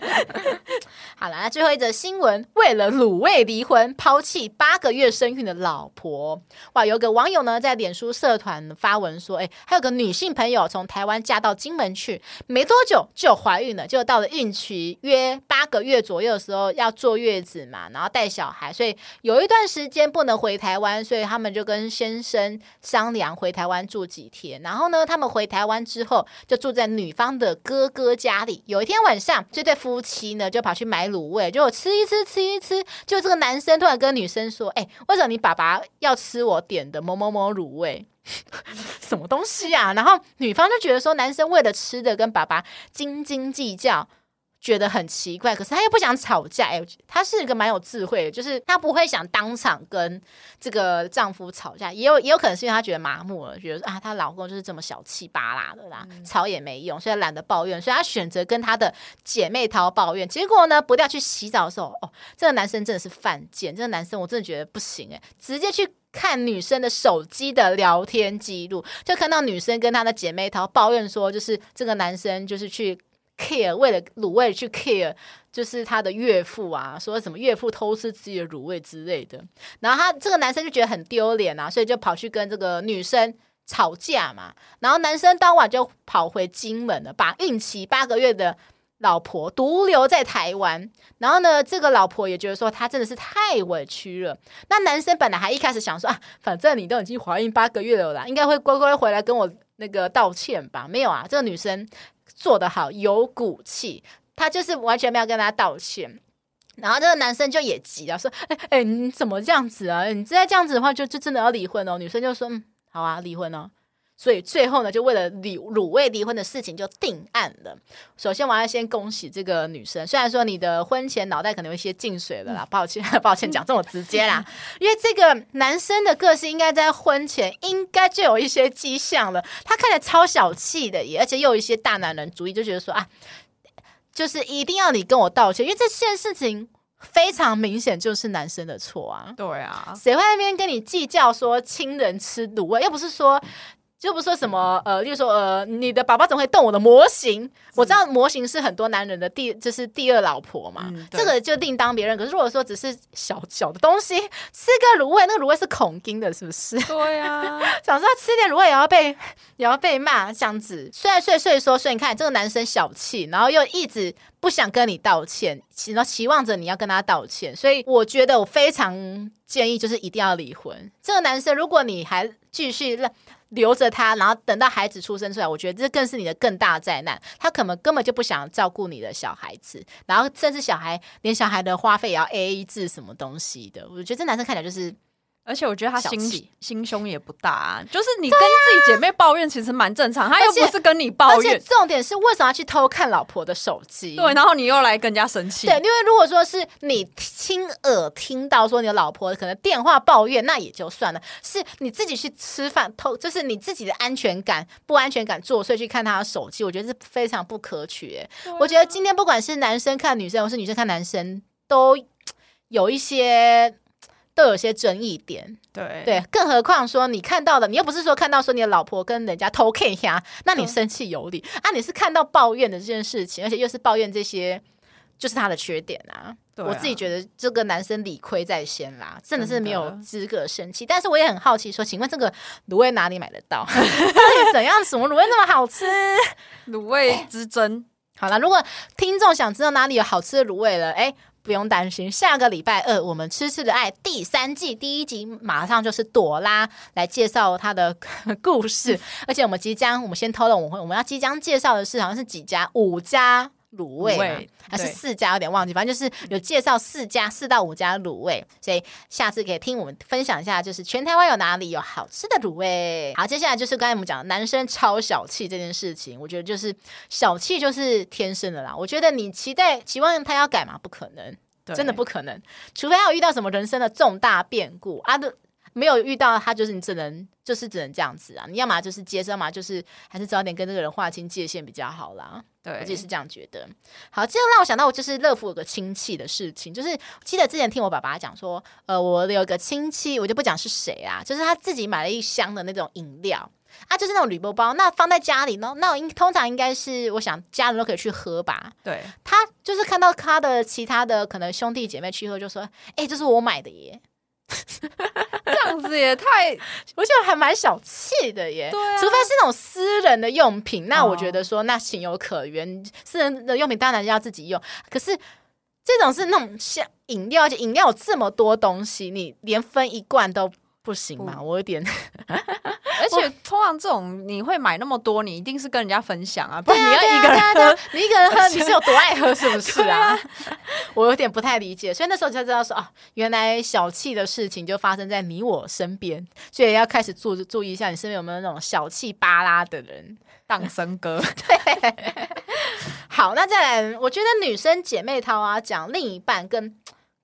(laughs) 好了，那最后一则新闻：为了卤为离婚，抛弃八个月身孕的老婆。哇，有个网友呢在脸书社团发文说：“哎，还有个女性朋友从台湾嫁到金门去，没多久就怀孕了，就到了孕期约八个月左右的时候要坐月子嘛，然后带小孩，所以有一段时间不能回台湾，所以他们就跟先生商量回台湾住几天。然后呢，他们回台湾之后就住在女方的哥哥家里。”有一天晚上，这对夫妻呢就跑去买卤味，就吃一吃，吃一吃。就这个男生突然跟女生说：“哎，为什么你爸爸要吃我点的某某某卤味？(laughs) 什么东西呀？”然后女方就觉得说，男生为了吃的跟爸爸斤斤计较。觉得很奇怪，可是她又不想吵架。哎，她是一个蛮有智慧的，就是她不会想当场跟这个丈夫吵架，也有也有可能是因为她觉得麻木了，觉得啊，她老公就是这么小气巴拉的啦，嗯、吵也没用，所以懒得抱怨，所以她选择跟她的姐妹淘抱怨。结果呢，不掉去洗澡的时候，哦，这个男生真的是犯贱，这个男生我真的觉得不行哎，直接去看女生的手机的聊天记录，就看到女生跟她的姐妹淘抱怨说，就是这个男生就是去。Care 为了卤味去 care，就是他的岳父啊，说什么岳父偷吃自己的卤味之类的，然后他这个男生就觉得很丢脸啊，所以就跑去跟这个女生吵架嘛，然后男生当晚就跑回金门了，把孕期八个月的老婆独留在台湾，然后呢，这个老婆也觉得说他真的是太委屈了。那男生本来还一开始想说啊，反正你都已经怀孕八个月了啦，应该会乖乖回来跟我那个道歉吧？没有啊，这个女生。做得好，有骨气，他就是完全没有跟他道歉，然后这个男生就也急了，说：“哎哎，你怎么这样子啊？你再这样子的话，就就真的要离婚哦。”女生就说：“嗯，好啊，离婚哦。”所以最后呢，就为了离卤味离婚的事情就定案了。首先，我要先恭喜这个女生，虽然说你的婚前脑袋可能有一些进水了啦，抱歉抱歉，(laughs) 讲这么直接啦。因为这个男生的个性应该在婚前应该就有一些迹象了，他看起来超小气的耶，而且又有一些大男人主义，就觉得说啊，就是一定要你跟我道歉，因为这件事情非常明显就是男生的错啊。对啊，谁会在那边跟你计较说亲人吃卤味，又不是说。就不说什么呃，例如说呃，你的宝宝怎么会动我的模型？我知道模型是很多男人的第，就是第二老婆嘛，嗯、这个就另当别论。可是如果说只是小小的东西，吃个卤味，那个卤味是恐惊的，是不是？对啊，(laughs) 想说吃点卤味也要被也要被骂，这样子。虽然所以所以说，所以你看这个男生小气，然后又一直不想跟你道歉，然后期望着你要跟他道歉，所以我觉得我非常建议就是一定要离婚。这个男生，如果你还继续让。留着他，然后等到孩子出生出来，我觉得这更是你的更大灾难。他可能根本就不想照顾你的小孩子，然后甚至小孩连小孩的花费也要 AA 制什么东西的。我觉得这男生看起来就是。而且我觉得他心心胸也不大，啊，就是你跟自己姐妹抱怨其实蛮正常，他又不是跟你抱怨。而且重点是为什么要去偷看老婆的手机？对，然后你又来更加生气。对，因为如果说是你亲耳听到说你的老婆可能电话抱怨，那也就算了。是你自己去吃饭偷，就是你自己的安全感不安全感作祟去看他的手机，我觉得是非常不可取。啊、我觉得今天不管是男生看女生，或是女生看男生，都有一些。都有些争议点，对对，更何况说你看到的，你又不是说看到说你的老婆跟人家偷看一下，那你生气有理啊？你是看到抱怨的这件事情，而且又是抱怨这些，就是他的缺点啊。啊，我自己觉得这个男生理亏在先啦，真的是没有资格生气。但是我也很好奇，说，请问这个卤味哪里买得到？(laughs) 怎样？什么卤味那么好吃？卤味之争。好了，如果听众想知道哪里有好吃的卤味了，哎。不用担心，下个礼拜二我们《痴痴的爱》第三季第一集马上就是朵拉来介绍她的故事，(laughs) 而且我们即将，我们先透露，我们我们要即将介绍的是好像是几家五家。卤味，味还是四家，有点忘记，反正就是有介绍四家，四到五家卤味，所以下次可以听我们分享一下，就是全台湾有哪里有好吃的卤味。好，接下来就是刚才我们讲的男生超小气这件事情，我觉得就是小气就是天生的啦。我觉得你期待期望他要改嘛，不可能，真的不可能，除非他有遇到什么人生的重大变故啊，都没有遇到，他就是你只能就是只能这样子啊。你要么就是接受嘛，就是还是早点跟这个人划清界限比较好啦。对，我自己是这样觉得。好，这又让我想到，我就是乐福有个亲戚的事情，就是记得之前听我爸爸讲说，呃，我有个亲戚，我就不讲是谁啊，就是他自己买了一箱的那种饮料啊，就是那种铝箔包，那放在家里呢，那应通常应该是，我想家人都可以去喝吧。对，他就是看到他的其他的可能兄弟姐妹去喝，就说，哎、欸，这是我买的耶。(laughs) 这样子也太，(laughs) 我觉得还蛮小气的耶。对啊，除非是那种私人的用品，那我觉得说那情有可原。哦、私人的用品当然要自己用，可是这种是那种像饮料，而且饮料有这么多东西，你连分一罐都不行嘛？我有点，(laughs) 而且且通常这种你会买那么多，你一定是跟人家分享啊，不然你要一个人喝，你一个人喝，(laughs) 你是有多爱喝，是不是啊？(laughs) 我有点不太理解，所以那时候才知道说啊，原来小气的事情就发生在你我身边，所以要开始注注意一下，你身边有没有那种小气巴拉的人。当生哥，对，好，那再来，我觉得女生姐妹淘啊，讲另一半跟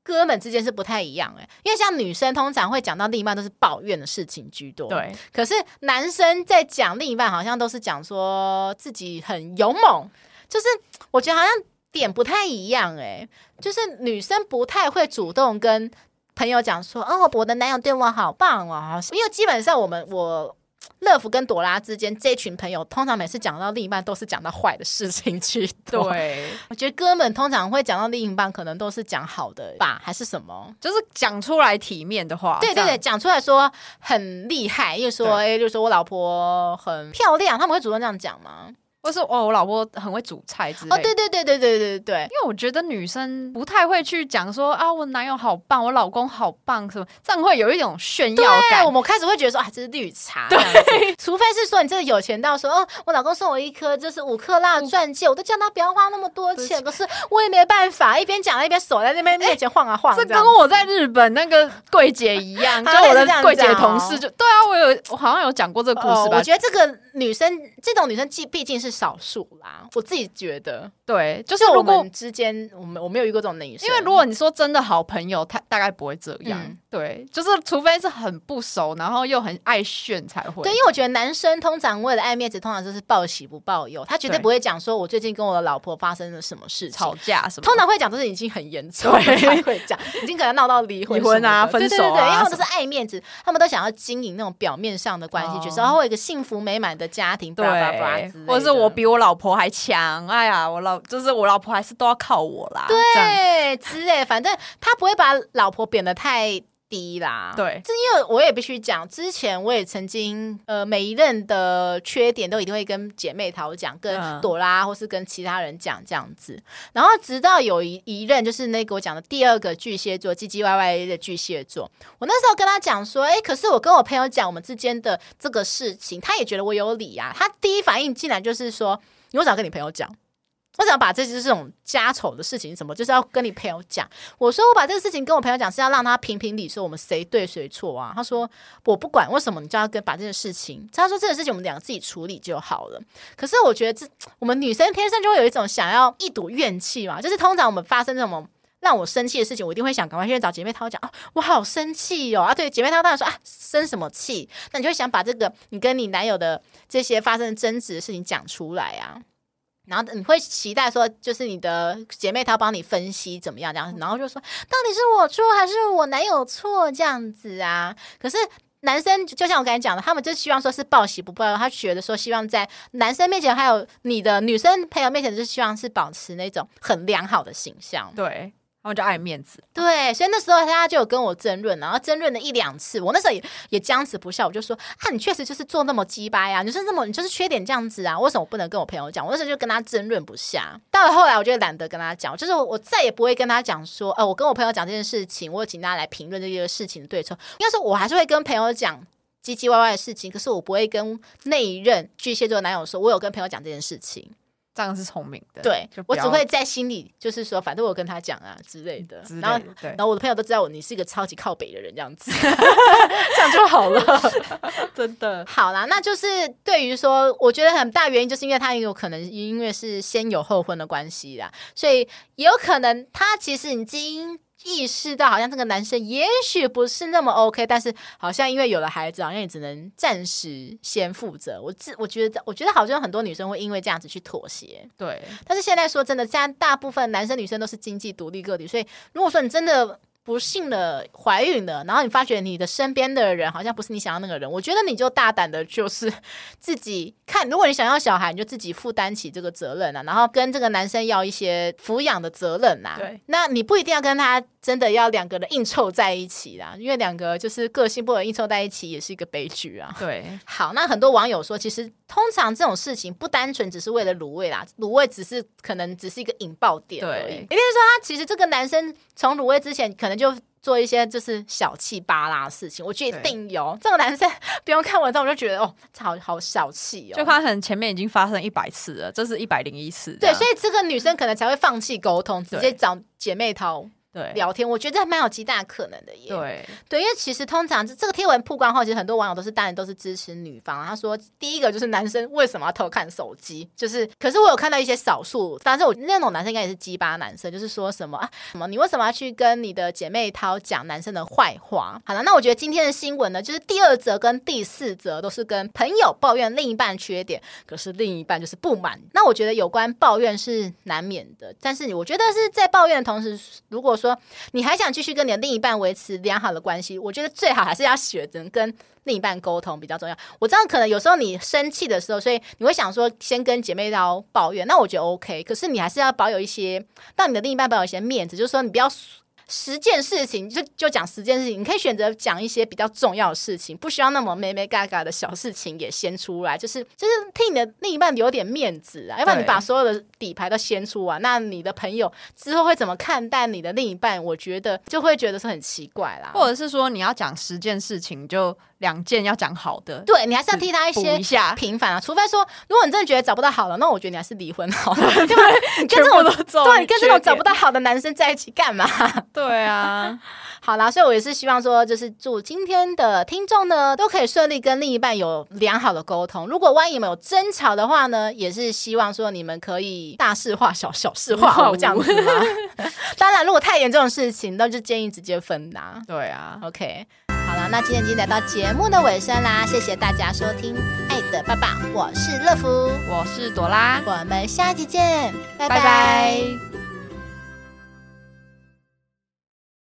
哥们之间是不太一样哎，因为像女生通常会讲到另一半都是抱怨的事情居多，对，可是男生在讲另一半，好像都是讲说自己很勇猛，就是我觉得好像点不太一样哎，就是女生不太会主动跟朋友讲说，哦，我的男友对我好棒哦，因为基本上我们我。乐福跟朵拉之间这群朋友，通常每次讲到另一半，都是讲到坏的事情去。对，(laughs) 我觉得哥们通常会讲到另一半，可能都是讲好的吧，还是什么？就是讲出来体面的话。对对对，讲出来说很厉害，又说哎，就说我老婆很漂亮，他们会主动这样讲吗？或是哦，我老婆很会煮菜之类的。哦，对对对对对对对，因为我觉得女生不太会去讲说啊，我男友好棒，我老公好棒，什么这样会有一种炫耀感。我们开始会觉得说啊，这是绿茶。对，(laughs) (laughs) 除非是说你真的有钱到说哦，我老公送我一颗就是五克拉钻戒，我都叫他不要花那么多钱，可是我也没办法，一边讲一边手在那边面前晃啊晃。这跟我在日本那个柜姐一样，(laughs) 就我的柜姐同事就对啊，我有我好像有讲过这个故事吧？我觉得这个女生这种女生既毕竟是。少数啦，我自己觉得，对，就是如果我们之间，我们我没有遇过这种女生，因为如果你说真的好朋友，他大概不会这样，嗯、对，就是除非是很不熟，然后又很爱炫才会。对，因为我觉得男生通常为了爱面子，通常就是报喜不报忧，他绝对不会讲说我最近跟我的老婆发生了什么事情，吵架什么，通常会讲都是已经很严重，才会讲，已经可能闹到离婚、离婚啊、分手啊，对对对，因为他们都是爱面子，他们都想要经营那种表面上的关系，就是然后会有一个幸福美满的家庭，对，或者是我我比我老婆还强，哎呀，我老就是我老婆还是都要靠我啦。对，之类，反正他不会把老婆贬得太低啦。对，这因为我也必须讲，之前我也曾经呃，每一任的缺点都一定会跟姐妹淘讲，跟朵拉或是跟其他人讲这样子。然后直到有一一任就是那个我讲的第二个巨蟹座唧唧歪歪的巨蟹座，我那时候跟他讲说，哎，可是我跟我朋友讲我们之间的这个事情，他也觉得我有理啊。他第一反应竟然就是说。你为什么要跟你朋友讲？为什么把这些这种家丑的事情什么，就是要跟你朋友讲？我说我把这个事情跟我朋友讲，是要让他评评理，说我们谁对谁错啊？他说我不管，为什么你就要跟把这件事情？他说这个事情我们两个自己处理就好了。可是我觉得这我们女生天生就会有一种想要一睹怨气嘛，就是通常我们发生这种让我生气的事情，我一定会想赶快去找姐妹淘讲啊，我好生气哟、啊！对，姐妹淘当然说啊，生什么气？那你就会想把这个你跟你男友的这些发生争执的事情讲出来啊。然后你会期待说，就是你的姐妹她帮你分析怎么样这样子，然后就说到底是我错还是我男友错这样子啊？可是男生就像我刚才讲的，他们就希望说是报喜不报忧，他觉得说希望在男生面前还有你的女生朋友面前，就希望是保持那种很良好的形象。对。然后就爱面子，对，所以那时候他就有跟我争论，然后争论了一两次，我那时候也也僵持不下，我就说啊，你确实就是做那么鸡巴呀，你就是那么你就是缺点这样子啊，为什么我不能跟我朋友讲？我那时候就跟他争论不下，到了后来，我就懒得跟他讲，就是我再也不会跟他讲说，呃，我跟我朋友讲这件事情，我请大家来评论这个事情的对错。应该说，我还是会跟朋友讲唧唧歪歪的事情，可是我不会跟那一任巨蟹座男友说，我有跟朋友讲这件事情。这样是聪明的，对，我只会在心里就是说，反正我跟他讲啊之类的，类的然后然后我的朋友都知道我你是一个超级靠北的人，这样子，(laughs) 这样就好了，(laughs) 真的。好啦，那就是对于说，我觉得很大原因就是因为他也有可能因为是先有后婚的关系啦，所以也有可能他其实已经。意识到好像这个男生也许不是那么 OK，但是好像因为有了孩子，好像也只能暂时先负责。我自我觉得，我觉得好像很多女生会因为这样子去妥协。对，但是现在说真的，现在大部分男生女生都是经济独立个体，所以如果说你真的。不幸的怀孕了，然后你发觉你的身边的人好像不是你想要那个人，我觉得你就大胆的，就是自己看。如果你想要小孩，你就自己负担起这个责任啊，然后跟这个男生要一些抚养的责任啊。对，那你不一定要跟他真的要两个人硬凑在一起啦，因为两个就是个性不合硬凑在一起也是一个悲剧啊。对，好，那很多网友说，其实通常这种事情不单纯只是为了卤味啦，卤味只是可能只是一个引爆点而已。也就是说，他其实这个男生从卤味之前可能。就做一些就是小气巴拉的事情，我觉得一定有。这个男生 (laughs) 不用看文章，我就觉得哦，好好小气哦。就他可能前面已经发生一百次了，这是一百零一次。对，所以这个女生可能才会放弃沟通，直接找姐妹淘。对，聊天，我觉得还蛮有极大可能的耶。对，对，因为其实通常这这个贴文曝光后，其实很多网友都是当然都是支持女方。他说，第一个就是男生为什么要偷看手机？就是，可是我有看到一些少数，但是我那种男生应该也是鸡巴男生，就是说什么啊什么，你为什么要去跟你的姐妹淘讲男生的坏话？好了，那我觉得今天的新闻呢，就是第二则跟第四则都是跟朋友抱怨另一半缺点，可是另一半就是不满。那我觉得有关抱怨是难免的，但是我觉得是在抱怨的同时，如果说你还想继续跟你的另一半维持良好的关系，我觉得最好还是要学着跟另一半沟通比较重要。我知道可能有时候你生气的时候，所以你会想说先跟姐妹聊抱怨，那我觉得 OK。可是你还是要保有一些，让你的另一半保有一些面子，就是说你不要。十件事情就就讲十件事情，你可以选择讲一些比较重要的事情，不需要那么眉眉角角的小事情也先出来，就是就是替你的另一半留点面子啊，要不然你把所有的底牌都先出完，那你的朋友之后会怎么看待你的另一半？我觉得就会觉得是很奇怪啦，或者是说你要讲十件事情就。两件要讲好的，对，你还是要替他一些平凡啊。除非说，如果你真的觉得找不到好了，那我觉得你还是离婚好了。(laughs) 对，你跟这种对，你跟这种找不到好的男生在一起干嘛？对啊，(laughs) 好啦，所以我也是希望说，就是祝今天的听众呢，都可以顺利跟另一半有良好的沟通。如果万一你们有争吵的话呢，也是希望说你们可以大事化小，小事化无这样子吗？(laughs) 当然，如果太严重的事情，那就建议直接分呐。对啊，OK。好了，那今天已经来到节目的尾声啦，谢谢大家收听《爱的爸爸》，我是乐福，我是朵拉，我们下期见，拜拜。拜拜。